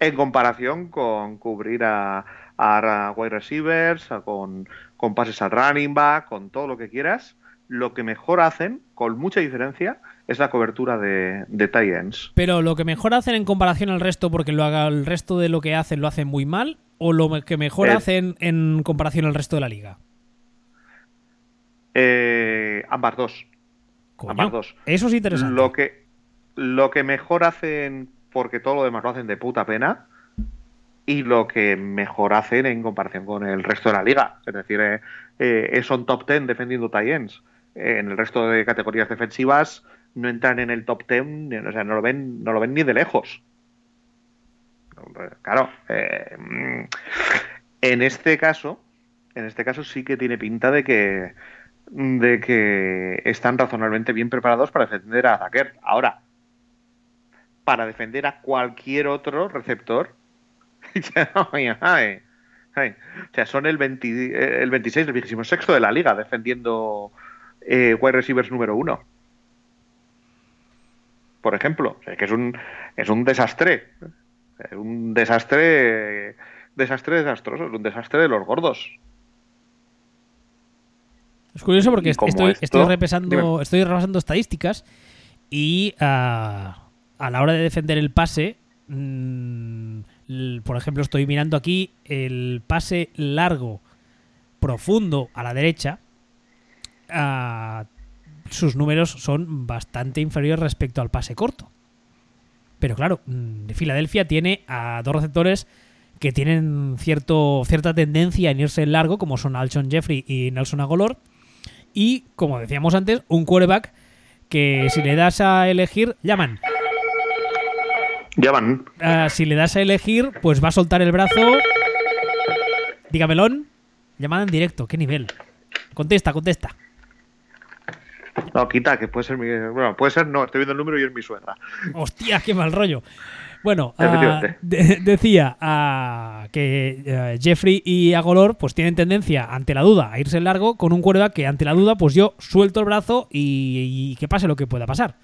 En comparación con cubrir a, a wide receivers, a, con, con pases al running back, con todo lo que quieras lo que mejor hacen, con mucha diferencia, es la cobertura de, de tight ends. Pero lo que mejor hacen en comparación al resto, porque lo haga el resto de lo que hacen lo hacen muy mal, o lo que mejor Eh. hacen en comparación al resto de la liga. Eh, ambas dos. Coño, ambas dos. Eso es interesante. Lo que, lo que mejor hacen, porque todo lo demás lo hacen de puta pena, y lo que mejor hacen en comparación con el resto de la liga. Es decir, eh, eh, son top 10 defendiendo tight ends. En el resto de categorías defensivas no entran en el top 10, o sea, no lo ven, no lo ven ni de lejos. Claro, eh, en este caso, en este caso sí que tiene pinta de que de que están razonablemente bien preparados para defender a Zaker. Ahora, para defender a cualquier otro receptor, [laughs] ay, ay. o sea, son el, 20, el 26, el 26 de la liga defendiendo eh, wide receivers número uno. Por ejemplo, o sea, que es un, es un desastre. Es un desastre, desastre desastroso, es un desastre de los gordos. Es curioso porque estoy, esto- estoy, repasando, Dime. estoy repasando estadísticas y ah, a la hora de defender el pase, mm, por ejemplo, estoy mirando aquí el pase largo profundo a la derecha. ah, sus números son bastante inferiores respecto al pase corto. Pero claro, mm, Filadelfia tiene a dos receptores que tienen cierto, cierta tendencia en irse largo, como son Alshon Jeffrey y Nelson Agolor. Y, como decíamos antes, un quarterback que si le das a elegir, llaman. Llaman. Ah, si le das a elegir, pues va a soltar el brazo. Dígamelón. Llamada en directo, ¿qué nivel? Contesta, contesta. No, quita, que puede ser mi. Bueno, puede ser, no, estoy viendo el número y es mi suegra. Hostia, qué mal rollo. Bueno, ah, de- decía ah, que eh, Jeffrey y Agolor pues tienen tendencia ante la duda a irse en largo con un quarterback que ante la duda pues yo suelto el brazo y, y que pase lo que pueda pasar.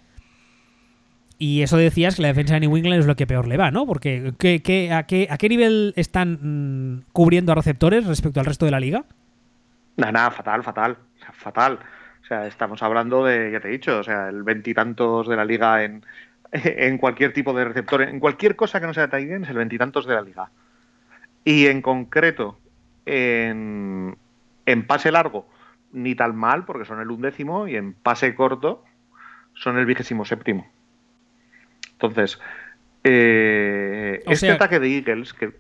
Y eso decías que la defensa de New England es lo que peor le va, ¿no? Porque ¿qué, a, qué, ¿a qué nivel están mm, cubriendo a receptores respecto al resto de la liga? Nada, nada, fatal, fatal. Fatal. O sea, estamos hablando de, ya te he dicho, o sea, el veintitantos de la liga en, en cualquier tipo de receptor, en cualquier cosa que no sea tight es el veintitantos de la liga. Y en concreto, en, en pase largo, ni tan mal, porque son el undécimo, y en pase corto, son el vigésimo séptimo. Entonces, eh, este sea- ataque de Eagles, que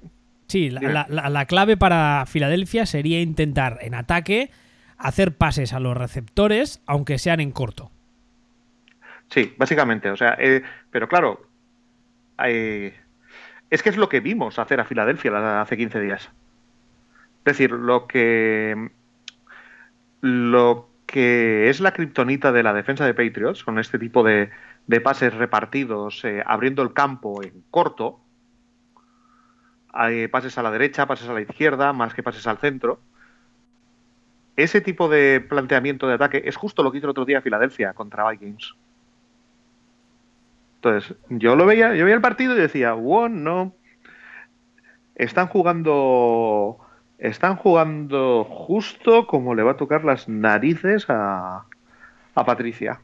Sí, la, la- la- la clave para Filadelfia sería intentar en ataque hacer pases a los receptores, aunque sean en corto. Sí, básicamente. O sea, eh, pero claro, eh, es que es lo que vimos hacer a Filadelfia la- hace 15 días. Es decir, lo que lo que es la kriptonita de la defensa de Patriots con este tipo de, de pases repartidos, eh, abriendo el campo en corto, hay pases a la derecha, pases a la izquierda, más que pases al centro. Ese tipo de planteamiento de ataque es justo lo que hizo el otro día Filadelfia contra Vikings. Entonces, yo lo veía, yo veía el partido y decía, wow, no. Están jugando. Están jugando justo como le va a tocar las narices a, a Patricia.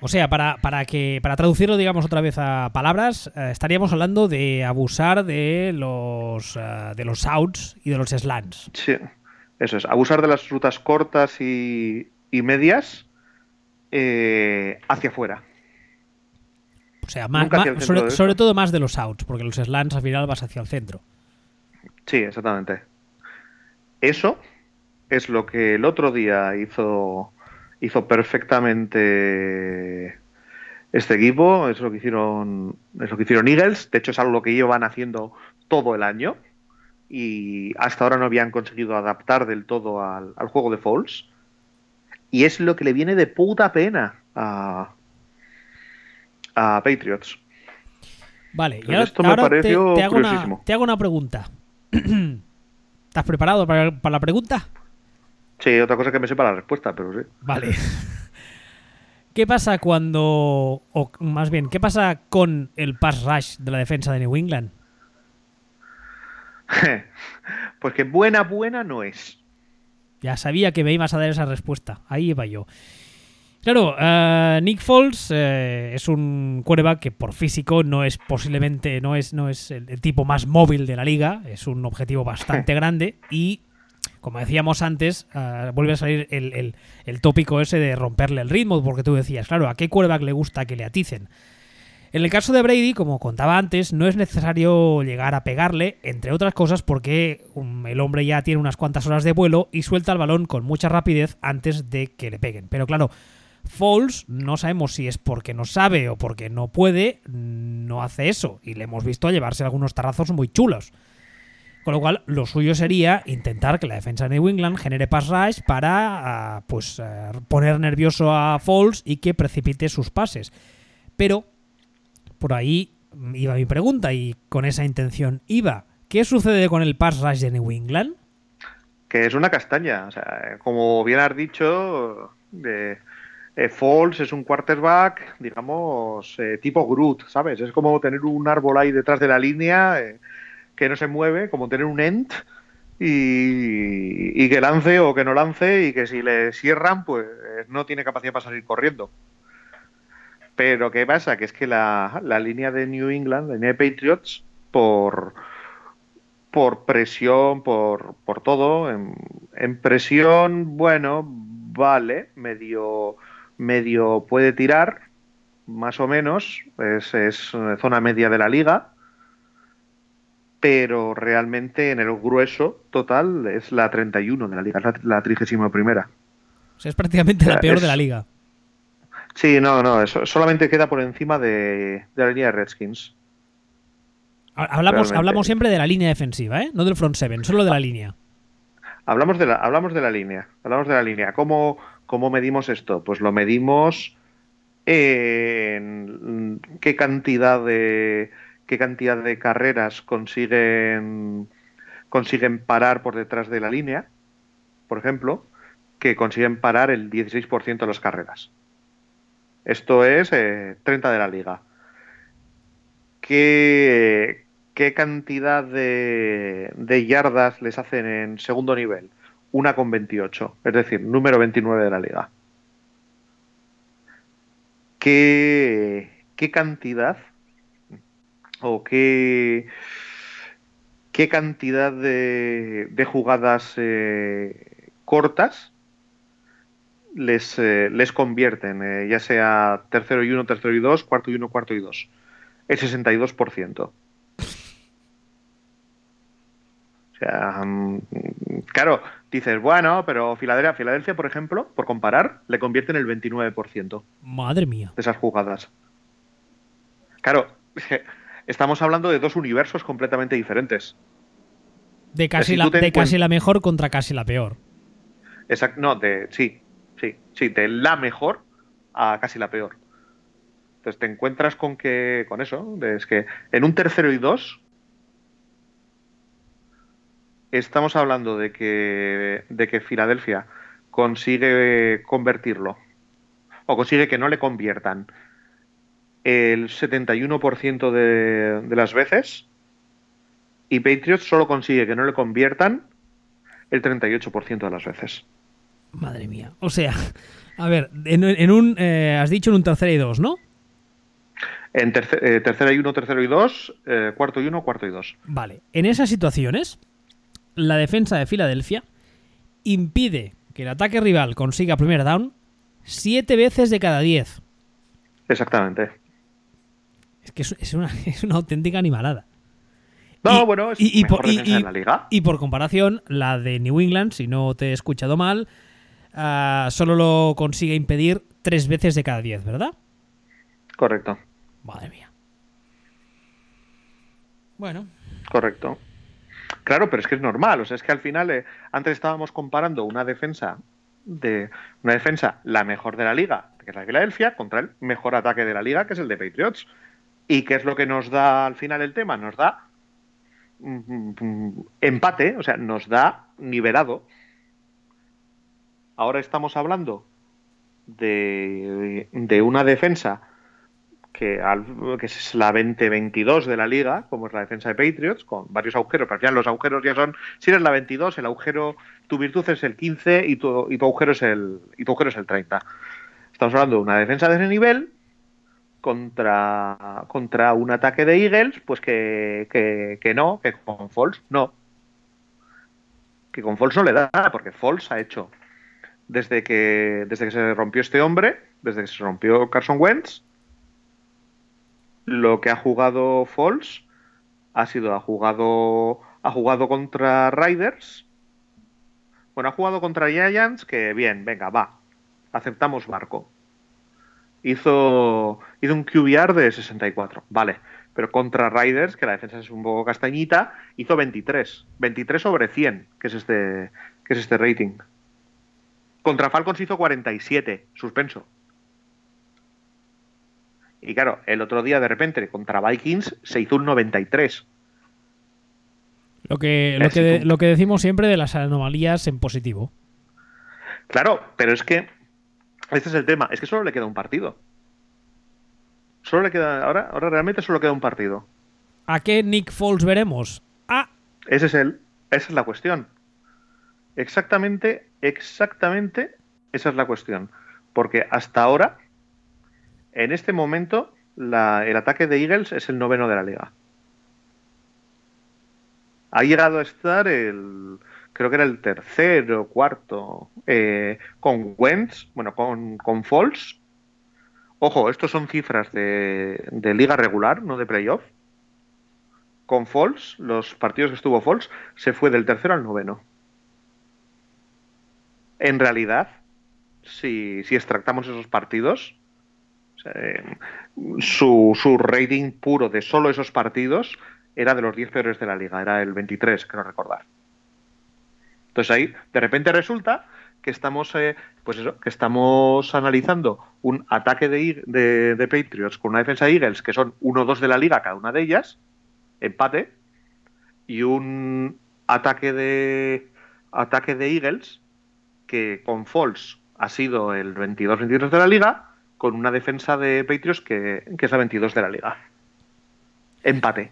O sea, para, para que para traducirlo, digamos, otra vez a palabras, eh, estaríamos hablando de abusar de los eh, de los outs y de los slants. Sí, eso es, abusar de las rutas cortas y, y medias eh, hacia afuera. O sea, más, sobre, sobre todo más de los outs, porque los slants al final vas hacia el centro. Sí, exactamente. Eso es lo que el otro día hizo, hizo perfectamente este equipo, es lo que hicieron, es lo que hicieron Eagles, de hecho es algo que llevan haciendo todo el año y hasta ahora no habían conseguido adaptar del todo al, al juego de Falls y es lo que le viene de puta pena a, a Patriots. Vale, y ahora, esto me ahora te, pareció te hago una, curiosísimo. te hago una pregunta. [clears throat] ¿Estás preparado para, para la pregunta? Sí, otra cosa que me sepa la respuesta, pero sí. Vale. [laughs] ¿Qué pasa cuando, o más bien, qué pasa con el pass rush de la defensa de New England? [laughs] Pues que buena, buena no es. Ya sabía que me ibas a dar esa respuesta. Ahí iba yo. Claro, eh, Nick Foles eh, es un quarterback que por físico no es posiblemente no es, no es el, el tipo más móvil de la liga. Es un objetivo [laughs] bastante grande y, como decíamos antes, eh, vuelve a salir el, el- el tópico ese de romperle el ritmo, porque tú decías, claro, ¿a qué quarterback le gusta que le aticen? En el caso de Brady, como contaba antes, no es necesario llegar a pegarle, entre otras cosas porque um, el hombre ya tiene unas cuantas horas de vuelo y suelta el balón con mucha rapidez antes de que le peguen. Pero claro, Foles no sabemos si es porque no sabe o porque no puede, no hace eso. Y le hemos visto llevarse algunos tarrazos muy chulos. Con lo cual, lo suyo sería intentar que la defensa de New England genere pass rush para ah, pues, ah, poner nervioso a Foles y que precipite sus pases. Pero por ahí iba mi pregunta y con esa intención iba. ¿Qué sucede con el pass rush de New England? Que es una castaña. O sea, como bien has dicho, de, eh, Foles es un quarterback, digamos, eh, tipo Groot, ¿sabes? Es como tener un árbol ahí detrás de la línea eh, que no se mueve, como tener un ent y, que lance o que no lance y que si le cierran, pues no tiene capacidad para salir corriendo. Pero ¿qué pasa? Que es que la, la línea de New England, la línea de Patriots, por, por presión, por, por todo, en, en presión, bueno, vale, medio, medio puede tirar, más o menos, es, es zona media de la liga, pero realmente en el grueso total es la 31 de la liga, es la, 31 primera. O sea, es prácticamente la peor de la liga. Sí, no, no, eso solamente queda por encima de, de la línea de Redskins. Hablamos, hablamos siempre de la línea defensiva, ¿eh? No del front seven, solo de la línea. Hablamos de la, hablamos de la línea. Hablamos de la línea. ¿Cómo, cómo medimos esto? Pues lo medimos en qué cantidad de qué cantidad de carreras consiguen consiguen parar por detrás de la línea, por ejemplo, que consiguen parar el 16% de las carreras. Esto es 30 eh, de la liga. ¿Qué, ¿qué cantidad de, yardas les hacen en segundo nivel? Una con 28, es decir, número 29 de la liga. ¿Qué, qué cantidad o qué, qué cantidad de, jugadas eh, cortas les, eh, les convierten, eh, ya sea tercero y uno, tercero y dos, cuarto y uno, cuarto y dos? El 62%. O sea, mm, claro, dices, bueno, pero Filadelfia, Filadelfia, por ejemplo, por comparar, le convierte en el 29%. Madre mía. De esas jugadas. Claro, [laughs] estamos hablando de dos universos completamente diferentes. De casi, la, de casi la mejor contra casi la peor. Exacto, no, de, sí, sí, sí, de la mejor a casi la peor. Entonces te encuentras con que, con eso, es que en un tercero y dos, estamos hablando de que, de que Filadelfia consigue convertirlo o consigue que no le conviertan el 71% de, de las veces y Patriots solo consigue que no le conviertan el 38% de las veces. Madre mía. O sea, a ver, en, un, eh, has dicho en un tercero y dos, ¿no? En eh, tercera y uno, tercero y dos, eh, cuarto y uno, cuarto y dos. Vale. En esas situaciones, la defensa de Filadelfia impide que el ataque rival consiga primer down siete veces de cada diez. Exactamente. Es que [laughs] es una, auténtica animalada. No, bueno, es y, por, la liga. y por comparación, la de New England, si no te he escuchado mal, ah, solo lo consigue impedir tres veces de cada diez, ¿verdad? Correcto. Madre mía. Bueno. Correcto. Claro, pero es que es normal. O sea, es que al final, eh, antes estábamos comparando una defensa de una defensa la mejor de la liga, que es la de Filadelfia, contra el mejor ataque de la liga, que es el de Patriots. ¿Y qué es lo que nos da al final el tema? Nos da mm, mm, empate, o sea, nos da nivelado. Ahora estamos hablando de, de una defensa que, es la 2022 de la liga, como es la defensa de Patriots, con varios agujeros, pero ya los agujeros ya son, si eres la 22, el agujero, tu virtud es el 15 y tu, agujero y tu agujero es el 30. Estamos hablando de una defensa de ese nivel contra, contra un ataque de Eagles, pues que, que, no, que con Falls no. Que con Falls no le da, porque Falls ha hecho desde que, desde que se rompió este hombre, desde que se rompió Carson Wentz, lo que ha jugado Falls ha sido, ha jugado, ha jugado contra Riders. Bueno, ha jugado contra Giants, que bien, venga, va, aceptamos barco. Hizo, hizo un QBR de 64, vale. Pero contra Riders, que la defensa es un poco castañita, hizo 23. 23 sobre 100, que es este, que es este rating. Contra Falcons hizo 47, suspenso. Y claro, el otro día de repente contra Vikings se hizo un 93. Lo que, lo que, lo que decimos siempre de las anomalías en positivo. Claro, pero es que este es el tema, es que solo le queda un partido. Solo le queda, ahora, ahora realmente solo queda un partido. ¿A qué Nick Foles veremos? Ah. Ese es el, esa es la cuestión. Exactamente, exactamente, esa es la cuestión. Porque hasta ahora en este momento, el ataque de Eagles es el noveno de la liga. Ha llegado a estar el. Creo que era el tercero, cuarto, eh, con Wentz, bueno, con, con Falls. Ojo, estos son cifras de, liga regular, no de playoff. Con Falls, los partidos que estuvo Falls, se fue del tercero al noveno. En realidad, si, si extractamos esos partidos, eh, su, su rating puro de solo esos partidos era de los 10 peores de la liga, era el 23, creo recordar. Entonces ahí, de repente resulta que estamos, eh, pues eso, que estamos analizando un ataque de, de, Patriots con una defensa de Eagles que son 1-2 de la liga cada una de ellas, empate, y un ataque de ataque de Eagles que con Falls ha sido el 22-23 de la liga, con una defensa de Patriots que, que es la 22 de la liga. Empate.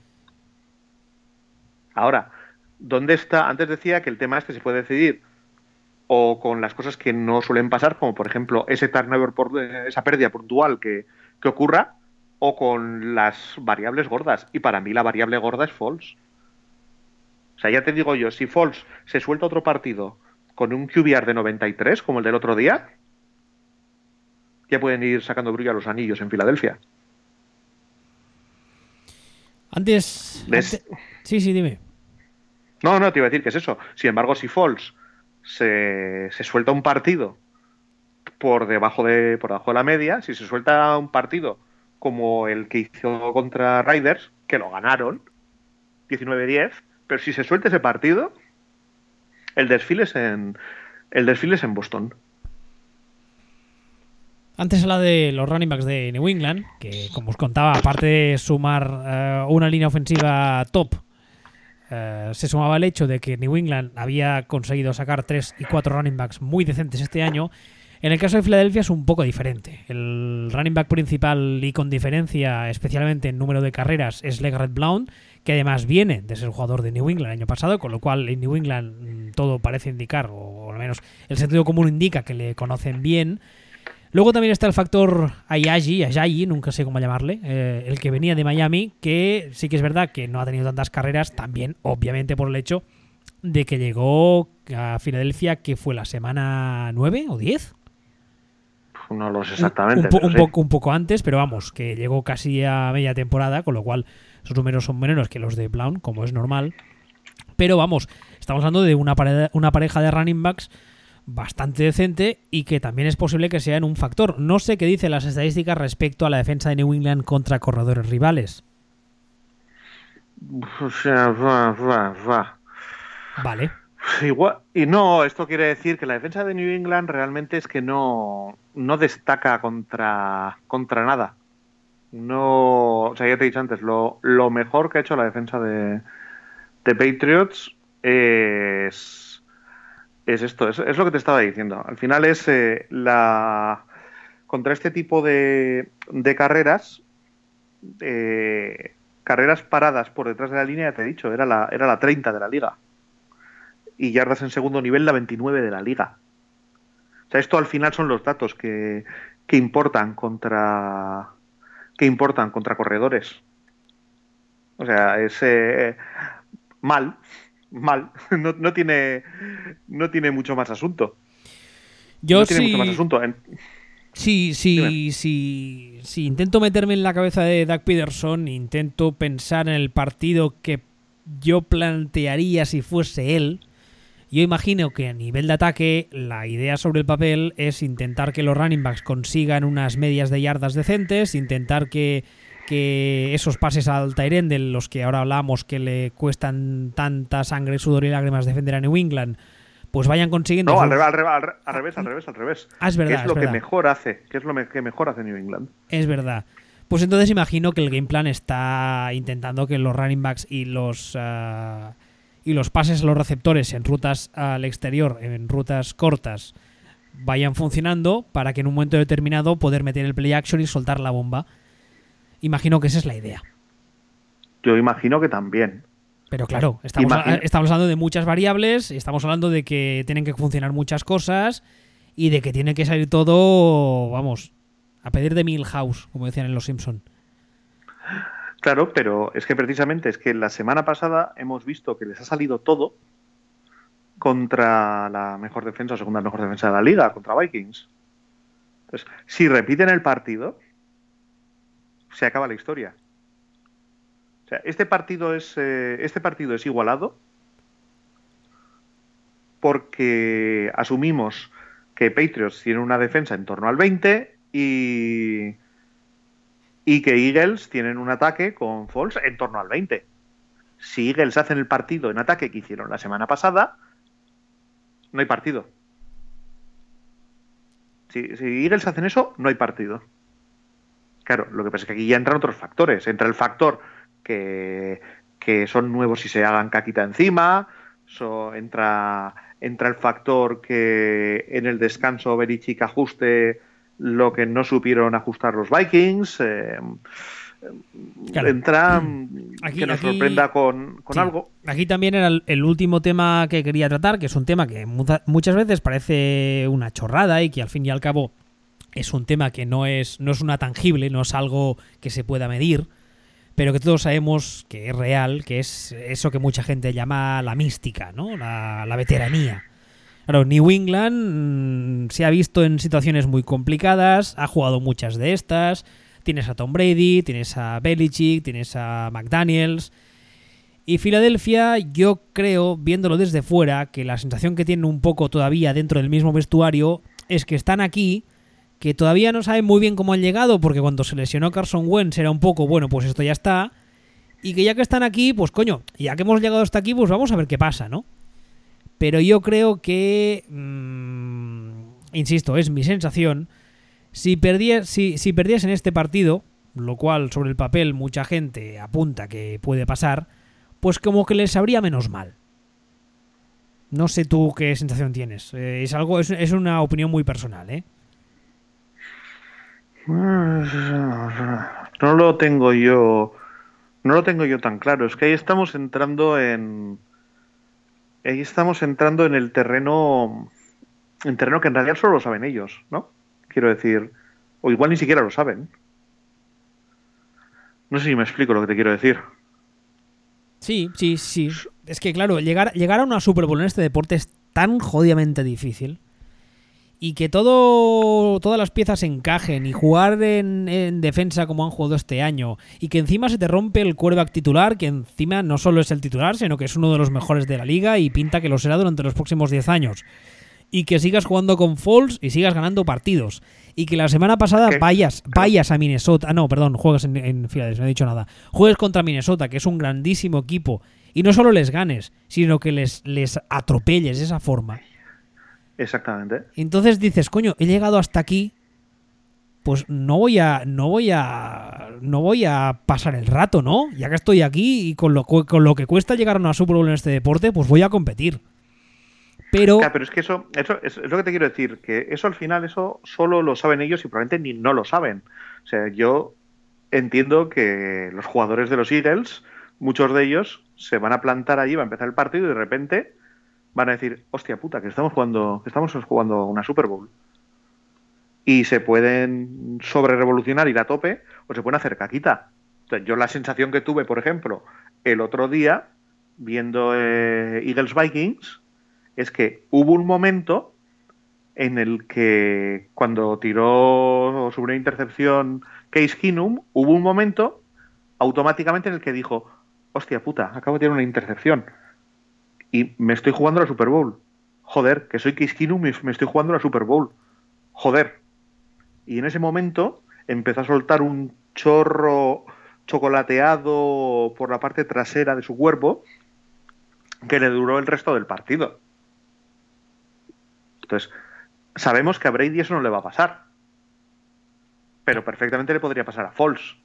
Ahora, ¿dónde está? Antes decía que el tema es que se puede decidir o con las cosas que no suelen pasar, como por ejemplo ese turnover por esa pérdida puntual que, que, ocurra, o con las variables gordas. Y para mí la variable gorda es false. O sea, ya te digo yo, si false se suelta otro partido con un QBR de 93, como el del otro día, ya pueden ir sacando brillo a los anillos en Filadelfia. Antes, antes... Sí, sí, dime. No, no, te iba a decir que es eso. Sin embargo, si Falls se, se, suelta un partido por debajo, de, por debajo de la media, si se suelta un partido como el que hizo contra Riders, que lo ganaron, 19-10, pero si se suelta ese partido, el desfile es en, el desfile es en Boston. Antes habla de los running backs de New England, que como os contaba, aparte de sumar uh, una línea ofensiva top Uh, se sumaba el hecho de que New England había conseguido sacar 3 y 4 running backs muy decentes este año. En el caso de Filadelfia es un poco diferente. El running back principal y con diferencia, especialmente en número de carreras, es Legarrette Blount, que además viene de ser jugador de New England el año pasado, con lo cual en New England todo parece indicar, o al menos el sentido común indica que le conocen bien. Luego también está el factor Ayayi, Ayayi, nunca sé cómo llamarle, eh, el que venía de Miami, que sí que es verdad que no ha tenido tantas carreras, también obviamente por el hecho de que llegó a Filadelfia, que fue la semana 9 o 10. No lo sé exactamente. Un, un, po un, poco, un poco antes, pero vamos, que llegó casi a media temporada, con lo cual sus números son menores que los de Brown, como es normal. Pero vamos, estamos hablando de una pareja, una pareja de running backs bastante decente y que también es posible que sea en un factor. No sé qué dicen las estadísticas respecto a la defensa de New England contra corredores rivales. O sea, va, va, va. Vale. Igual, y no, esto quiere decir que la defensa de New England realmente es que no, no destaca contra, contra nada. No, o sea, ya te he dicho antes, lo, lo mejor que ha hecho la defensa de, de Patriots es es esto, es, es, lo que te estaba diciendo. Al final es eh, la. Contra este tipo de, de carreras, eh, carreras paradas por detrás de la línea, ya te he dicho, era la, era la 30 de la liga. Y yardas en segundo nivel, la 29 de la liga. O sea, esto al final son los datos que, que importan contra. que importan contra corredores. O sea, es eh, mal, mal. [laughs] No, no, tiene, no tiene mucho más asunto. Yo no tiene sí. mucho más asunto. En... Sí, sí, sí, sí. Intento meterme en la cabeza de Doug Peterson, intento pensar en el partido que yo plantearía si fuese él. Yo imagino que a nivel de ataque la idea sobre el papel es intentar que los running backs consigan unas medias de yardas decentes, intentar que que esos pases al Tyren de los que ahora hablamos que le cuestan tanta sangre, sudor y lágrimas defender a New England, pues vayan consiguiendo. No, al, revés, al, revés, al revés, al revés, al revés. Ah, es verdad. ¿Qué es lo que mejor hace? ¿Qué es lo que mejor hace New England? Es verdad. Pues entonces imagino que el game plan está intentando que los running backs y los uh, y los pases a los receptores en rutas al exterior, en rutas cortas, vayan funcionando para que en un momento determinado poder meter el play action y soltar la bomba. Imagino que esa es la idea. Yo imagino que también. Pero claro, estamos, hablando de muchas variables, estamos hablando de que tienen que funcionar muchas cosas y de que tiene que salir todo, vamos, a pedir de Milhouse, como decían en Los Simpson. Claro, pero es que precisamente es que la semana pasada hemos visto que les ha salido todo contra la mejor defensa segunda mejor defensa de la liga, contra Vikings. Entonces, si repiten el partido, se acaba la historia. O sea, este partido es, eh, este partido es igualado porque asumimos que Patriots tiene una defensa en torno al 20 y, y que Eagles tienen un ataque con Falls en torno al 20. Si Eagles hacen el partido en ataque que hicieron la semana pasada, no hay partido. Si, si Eagles hacen eso, no hay partido. Claro, lo que pasa es que aquí ya entran otros factores. Entra el factor que, que son nuevos y se hagan caquita encima, so, entra, entra el factor que en el descanso Berichick ajuste lo que no supieron ajustar los Vikings. Eh, Claro. Entra Aquí- que nos aquí- sorprenda con, con Sí. algo. Aquí también era el, el último tema que quería tratar, que es un tema que muchas veces parece una chorrada y que al fin y al cabo es un tema que no es, no es una tangible, no es algo que se pueda medir, pero que todos sabemos que es real, que es eso que mucha gente llama la mística, ¿no? La, veteranía. Claro, New England mm, se ha visto en situaciones muy complicadas, ha jugado muchas de estas. Tienes a Tom Brady, tienes a Belichick, tienes a McDaniels. Y Filadelfia, yo creo, viéndolo desde fuera, que la sensación que tienen un poco todavía dentro del mismo vestuario es que están aquí, que todavía no saben muy bien cómo han llegado, porque cuando se lesionó Carson Wentz era un poco, bueno, pues esto ya está. Y que ya que están aquí, pues coño, ya que hemos llegado hasta aquí, pues vamos a ver qué pasa, ¿no? Pero yo creo que, mm, insisto, es mi sensación, si, perdías, si, si perdías en este partido, lo cual sobre el papel mucha gente apunta que puede pasar, pues como que les sabría menos mal. No sé tú qué sensación tienes. Eh, es algo, es, es una opinión muy personal, ¿eh? No lo tengo yo. No lo tengo yo tan claro. Es que ahí estamos entrando en. Ahí estamos entrando en el terreno. En terreno que en realidad solo lo saben ellos, ¿no? Quiero decir. O igual ni siquiera lo saben. No sé si me explico lo que te quiero decir. Sí, sí, sí. Es que claro, llegar, llegar a una Super Bowl en este deporte es tan jodidamente difícil. Y que todo, todas las piezas encajen y jugar en, en defensa como han jugado este año. Y que encima se te rompe el quarterback titular, que encima no solo es el titular, sino que es uno de los mejores de la liga y pinta que lo será durante los próximos 10 años. Y que sigas jugando con Falls y sigas ganando partidos. Y que la semana pasada ¿Qué? vayas, vayas a Minnesota. Ah, no, perdón, juegas en, en Philadelphia, no he dicho nada. Juegues contra Minnesota, que es un grandísimo equipo. Y no solo les ganes, sino que les, les atropelles de esa forma. Exactamente. Entonces dices, coño, he llegado hasta aquí. Pues no voy a. No voy a. No voy a pasar el rato, ¿no? Ya que estoy aquí y con lo, con lo que cuesta llegar a una Super Bowl en este deporte, pues voy a competir. Pero. Claro, pero es que eso, eso es, es lo que te quiero decir, que eso al final, eso solo lo saben ellos y probablemente ni no lo saben. O sea, yo entiendo que los jugadores de los Eagles, muchos de ellos, se van a plantar allí, va a empezar el partido y de repente van a decir, hostia puta, que estamos jugando, estamos jugando una Super Bowl. Y se pueden sobre revolucionar ir a tope o se pueden hacer caquita. Yo la sensación que tuve, por ejemplo, el otro día, viendo eh, Eagles Vikings, es que hubo un momento en el que cuando tiró sobre una intercepción Case Keenum, hubo un momento automáticamente en el que dijo, hostia puta, acabo de tirar una intercepción y me estoy jugando la Super Bowl. Joder, que soy Keenum y me estoy jugando la Super Bowl. Joder. Y en ese momento empezó a soltar un chorro chocolateado por la parte trasera de su cuerpo que le duró el resto del partido. Entonces, sabemos que a Brady eso no le va a pasar. Pero perfectamente le podría pasar a Foles.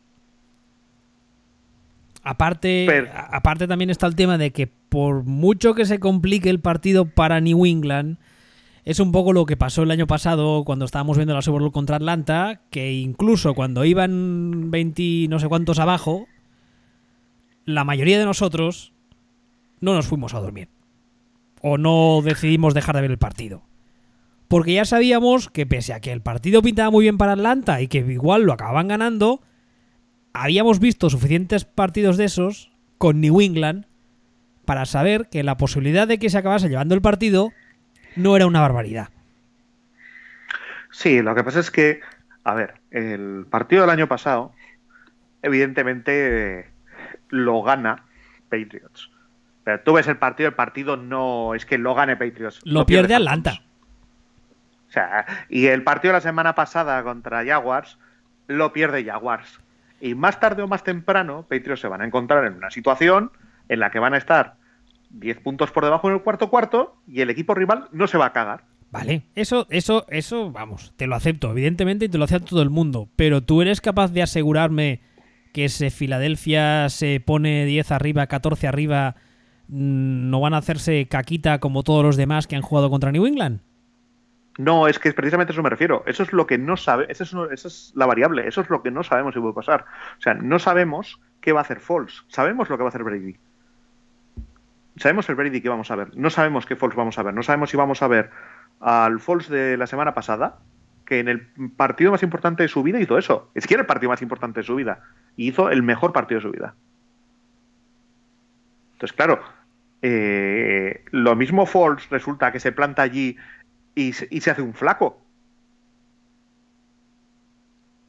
Aparte, Pero- aparte también está el tema de que por mucho que se complique el partido para New England, es un poco lo que pasó el año pasado cuando estábamos viendo la Super Bowl contra Atlanta, que incluso cuando iban 20 no sé cuántos abajo, la mayoría de nosotros no nos fuimos a dormir. O no decidimos dejar de ver el partido. Porque ya sabíamos que pese a que el partido pintaba muy bien para Atlanta y que igual lo acababan ganando, habíamos visto suficientes partidos de esos con New England para saber que la posibilidad de que se acabase llevando el partido no era una barbaridad. Sí, lo que pasa es que, a ver, el partido del año pasado, evidentemente lo gana Patriots. Pero tú ves el partido, el partido no es que lo gane Patriots. Lo, pierde Atlanta. O sea, y el partido de la semana pasada contra Jaguars lo pierde Jaguars. Y más tarde o más temprano, Patriots se van a encontrar en una situación en la que van a estar 10 puntos por debajo en el cuarto cuarto y el equipo rival no se va a cagar. Vale, eso, eso, eso, vamos, te lo acepto, evidentemente, y te lo acepta todo el mundo. Pero tú eres capaz de asegurarme que si Filadelfia se pone 10 arriba, 14 arriba, mm, no van a hacerse caquita como todos los demás que han jugado contra New England? No, es que precisamente eso me refiero. Eso es lo que no sabe, esa es, esa es la variable, eso es lo que no sabemos si puede pasar. O sea, no sabemos qué va a hacer Falls, sabemos lo que va a hacer Brady. Sabemos el Brady que vamos a ver, no sabemos qué Falls vamos a ver, no sabemos si vamos a ver al Falls de la semana pasada, que en el partido más importante de su vida hizo eso. Es que era el partido más importante de su vida. Y hizo el mejor partido de su vida. Entonces, claro, eh, lo mismo Falls resulta que se planta allí y, se hace un flaco.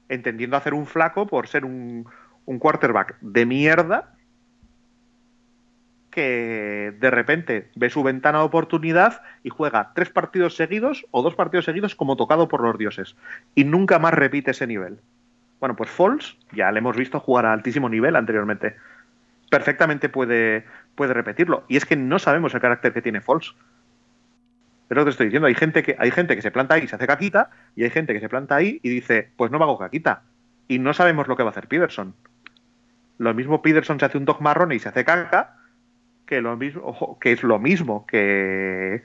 Entendiendo hacer un flaco por ser un, un quarterback de mierda que de repente ve su ventana de oportunidad y juega tres partidos seguidos o dos partidos seguidos como tocado por los dioses y nunca más repite ese nivel. Bueno, pues Falls ya le hemos visto jugar a altísimo nivel anteriormente. Perfectamente puede, puede repetirlo. Y es que no sabemos el carácter que tiene Falls. Es lo que te estoy diciendo. Hay gente que, hay gente que se planta ahí y se hace caquita, y hay gente que se planta ahí y dice, pues no me hago caquita. Y no sabemos lo que va a hacer Peterson. Lo mismo Peterson se hace un dog marrón y se hace caca, que lo mismo, que es lo mismo que,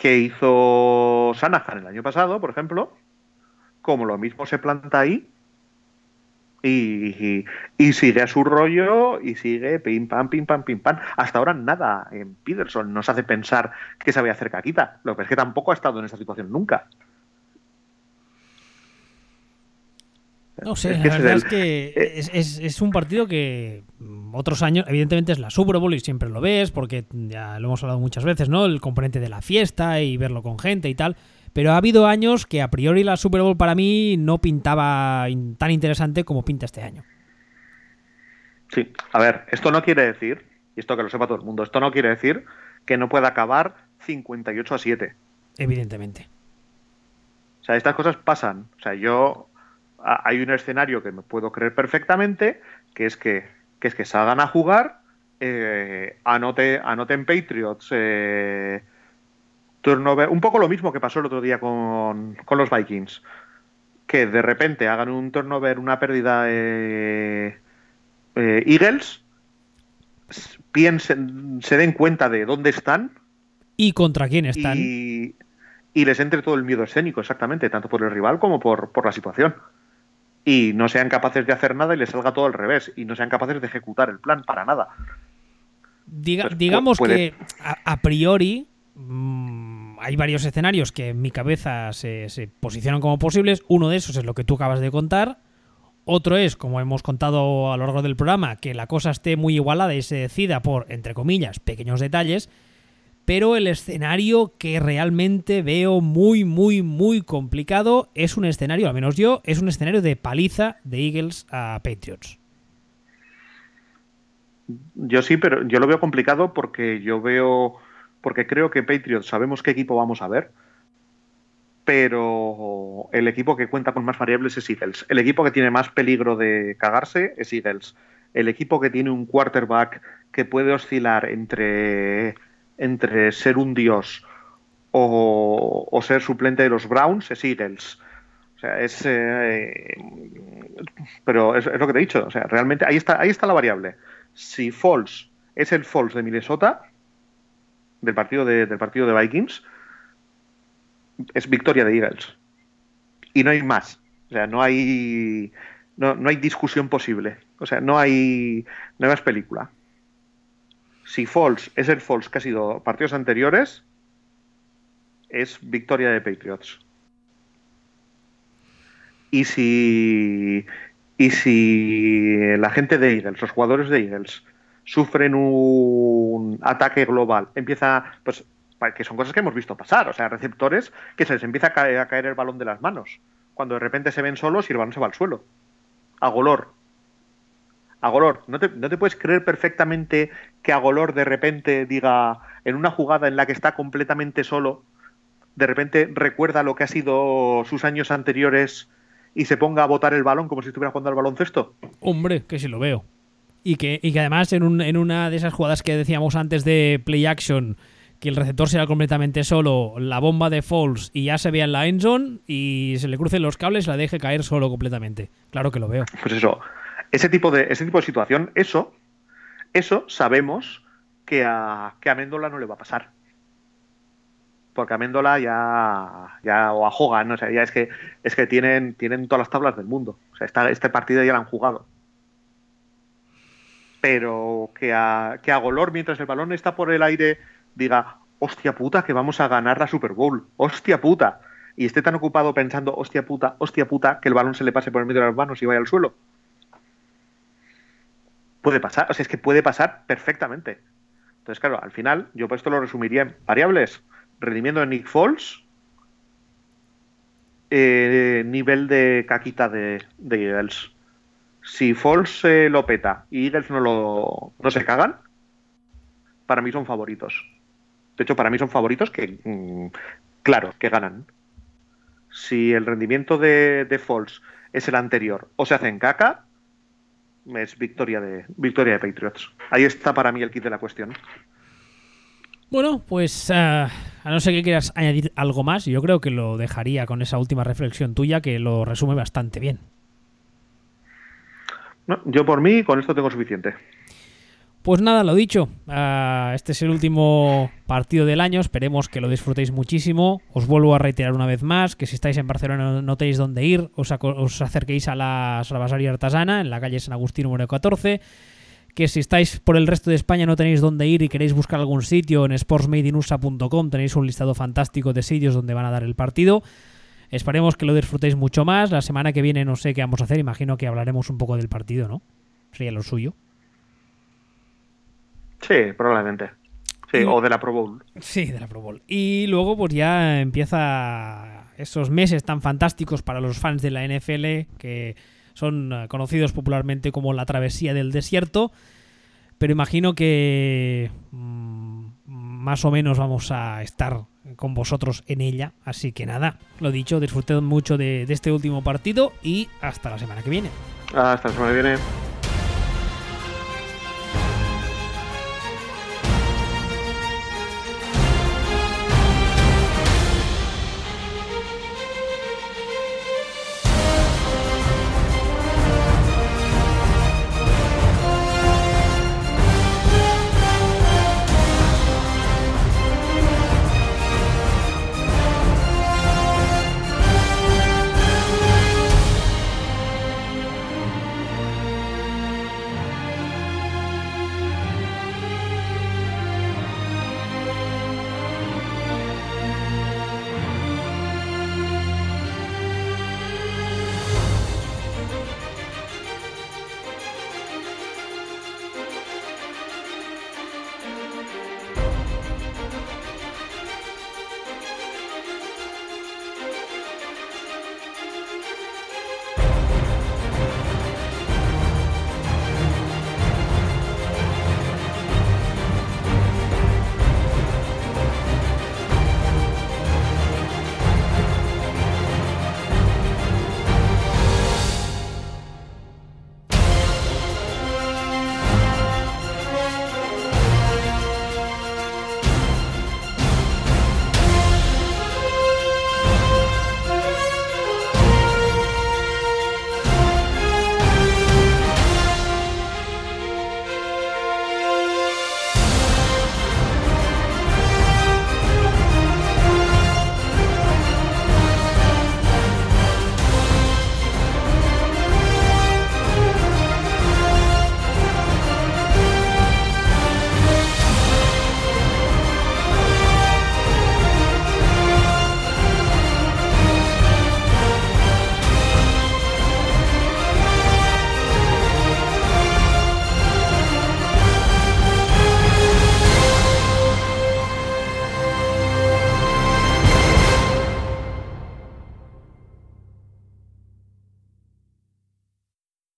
que hizo Sanahan el año pasado, por ejemplo, como lo mismo se planta ahí y, sigue a su rollo y sigue pim pam, pim pam, pim pam. Hasta ahora nada en Peterson nos hace pensar que se vaya a hacer caquita. Lo que es que tampoco ha estado en esa situación nunca. No sé, la verdad es que eh, es, un partido que otros años, evidentemente es la Super Bowl y siempre lo ves, porque ya lo hemos hablado muchas veces, ¿no? El componente de la fiesta y verlo con gente y tal. Pero ha habido años que a priori la Super Bowl para mí no pintaba tan interesante como pinta este año. Sí, a ver, esto no quiere decir, y esto que lo sepa todo el mundo, esto no quiere decir que no pueda acabar 58 a 7. Evidentemente. O sea, estas cosas pasan. O sea, yo hay un escenario que me puedo creer perfectamente, que es que, que es que salgan a jugar, eh, anote, anoten Patriots, eh, turnover, un poco lo mismo que pasó el otro día con, los Vikings, que de repente hagan un turnover, una pérdida eh, Eagles, piensen, se den cuenta de dónde están y contra quién están. Y, les entre todo el miedo escénico, exactamente, tanto por el rival como por, por la situación y no sean capaces de hacer nada y les salga todo al revés y no sean capaces de ejecutar el plan para nada. Pues digamos que a, priori mm, hay varios escenarios que en mi cabeza se, posicionan como posibles. Uno de esos es lo que tú acabas de contar. Otro es, como hemos contado a lo largo del programa, que la cosa esté muy igualada y se decida por, entre comillas, pequeños detalles pero el escenario que realmente veo muy, muy, muy complicado es un escenario, al menos yo, es un escenario de paliza de Eagles a Patriots. Yo sí, pero yo lo veo complicado porque yo veo, porque creo que Patriots sabemos qué equipo vamos a ver, pero el equipo que cuenta con más variables es Eagles. El equipo que tiene más peligro de cagarse es Eagles. El equipo que tiene un quarterback que puede oscilar entre entre ser un dios o, ser suplente de los Browns es Eagles. O sea, es. Eh, pero es, lo que te he dicho. O sea, realmente ahí está, ahí está la variable. Si Falls es el Falls de Minnesota, del partido de, del partido de Vikings, es victoria de Eagles. Y no hay más. O sea, no hay. No, no hay discusión posible. O sea, no hay. No hay más película si Falls es el Falls que ha sido partidos anteriores, es victoria de Patriots. Y si, y si la gente de Eagles, los jugadores de Eagles, sufren un ataque global, empieza, pues, que son cosas que hemos visto pasar, o sea, receptores que se les empieza a caer, el balón de las manos, cuando de repente se ven solos y el balón se va al suelo. A Golor. A Golor, ¿no te, ¿no te puedes creer perfectamente que a Golor de repente diga, en una jugada en la que está completamente solo, de repente recuerda lo que ha sido sus años anteriores y se ponga a botar el balón como si estuviera jugando al baloncesto? Hombre, que si lo veo. Y que, y que además en, un, en una de esas jugadas que decíamos antes de play action, que el receptor sea completamente solo, la bomba de Falls y ya se vea en la endzone y se le crucen los cables y la deje caer solo completamente. Claro que lo veo. Pues eso, ese tipo de, ese tipo de situación, eso, eso sabemos que a, que a no le va a pasar. Porque a ya, ya o a Hogan, o sea, ya es que es que tienen, tienen todas las tablas del mundo. O sea, esta, este partido ya lo han jugado pero que a, que a Golor, mientras el balón está por el aire, diga, hostia puta, que vamos a ganar la Super Bowl, hostia puta, y esté tan ocupado pensando, hostia puta, hostia puta, que el balón se le pase por el medio de las manos y vaya al suelo. Puede pasar, o sea, es que puede pasar perfectamente. Entonces, claro, al final, yo esto lo resumiría en variables. Rendimiento de Nick Foles, eh, nivel de caquita de, de si Foles eh, lo peta y Eagles no, lo, no se cagan, para mí son favoritos. De hecho, para mí son favoritos que, mm, claro, que ganan. Si el rendimiento de, de es el anterior o se hace en caca, es victoria de, victoria de Patriots. Ahí está para mí el kit de la cuestión. Bueno, pues uh, a no ser que quieras añadir algo más, yo creo que lo dejaría con esa última reflexión tuya que lo resume bastante bien. No, yo por mí con esto tengo suficiente. Pues nada, lo dicho. Uh, este es el último partido del año. Esperemos que lo disfrutéis muchísimo. Os vuelvo a reiterar una vez más que si estáis en Barcelona no tenéis dónde ir, os, os acerquéis a la Salvasaria Artesana en la calle San Agustín número 14. Que si estáis por el resto de España no tenéis dónde ir y queréis buscar algún sitio en sportsmadeinusa.com tenéis un listado fantástico de sitios donde van a dar el partido. Esperemos que lo disfrutéis mucho más. La semana que viene no sé qué vamos a hacer. Imagino que hablaremos un poco del partido, ¿no? Sería lo suyo. Sí, probablemente. Sí, y, o de la Pro Bowl. Sí, de la Pro Bowl. Y luego pues ya empieza esos meses tan fantásticos para los fans de la NFL que son conocidos popularmente como la travesía del desierto. Pero imagino que mmm, más o menos vamos a estar con vosotros en ella. Así que nada, lo dicho, disfruted mucho de, de este último partido y hasta la semana que viene. Hasta la semana que viene.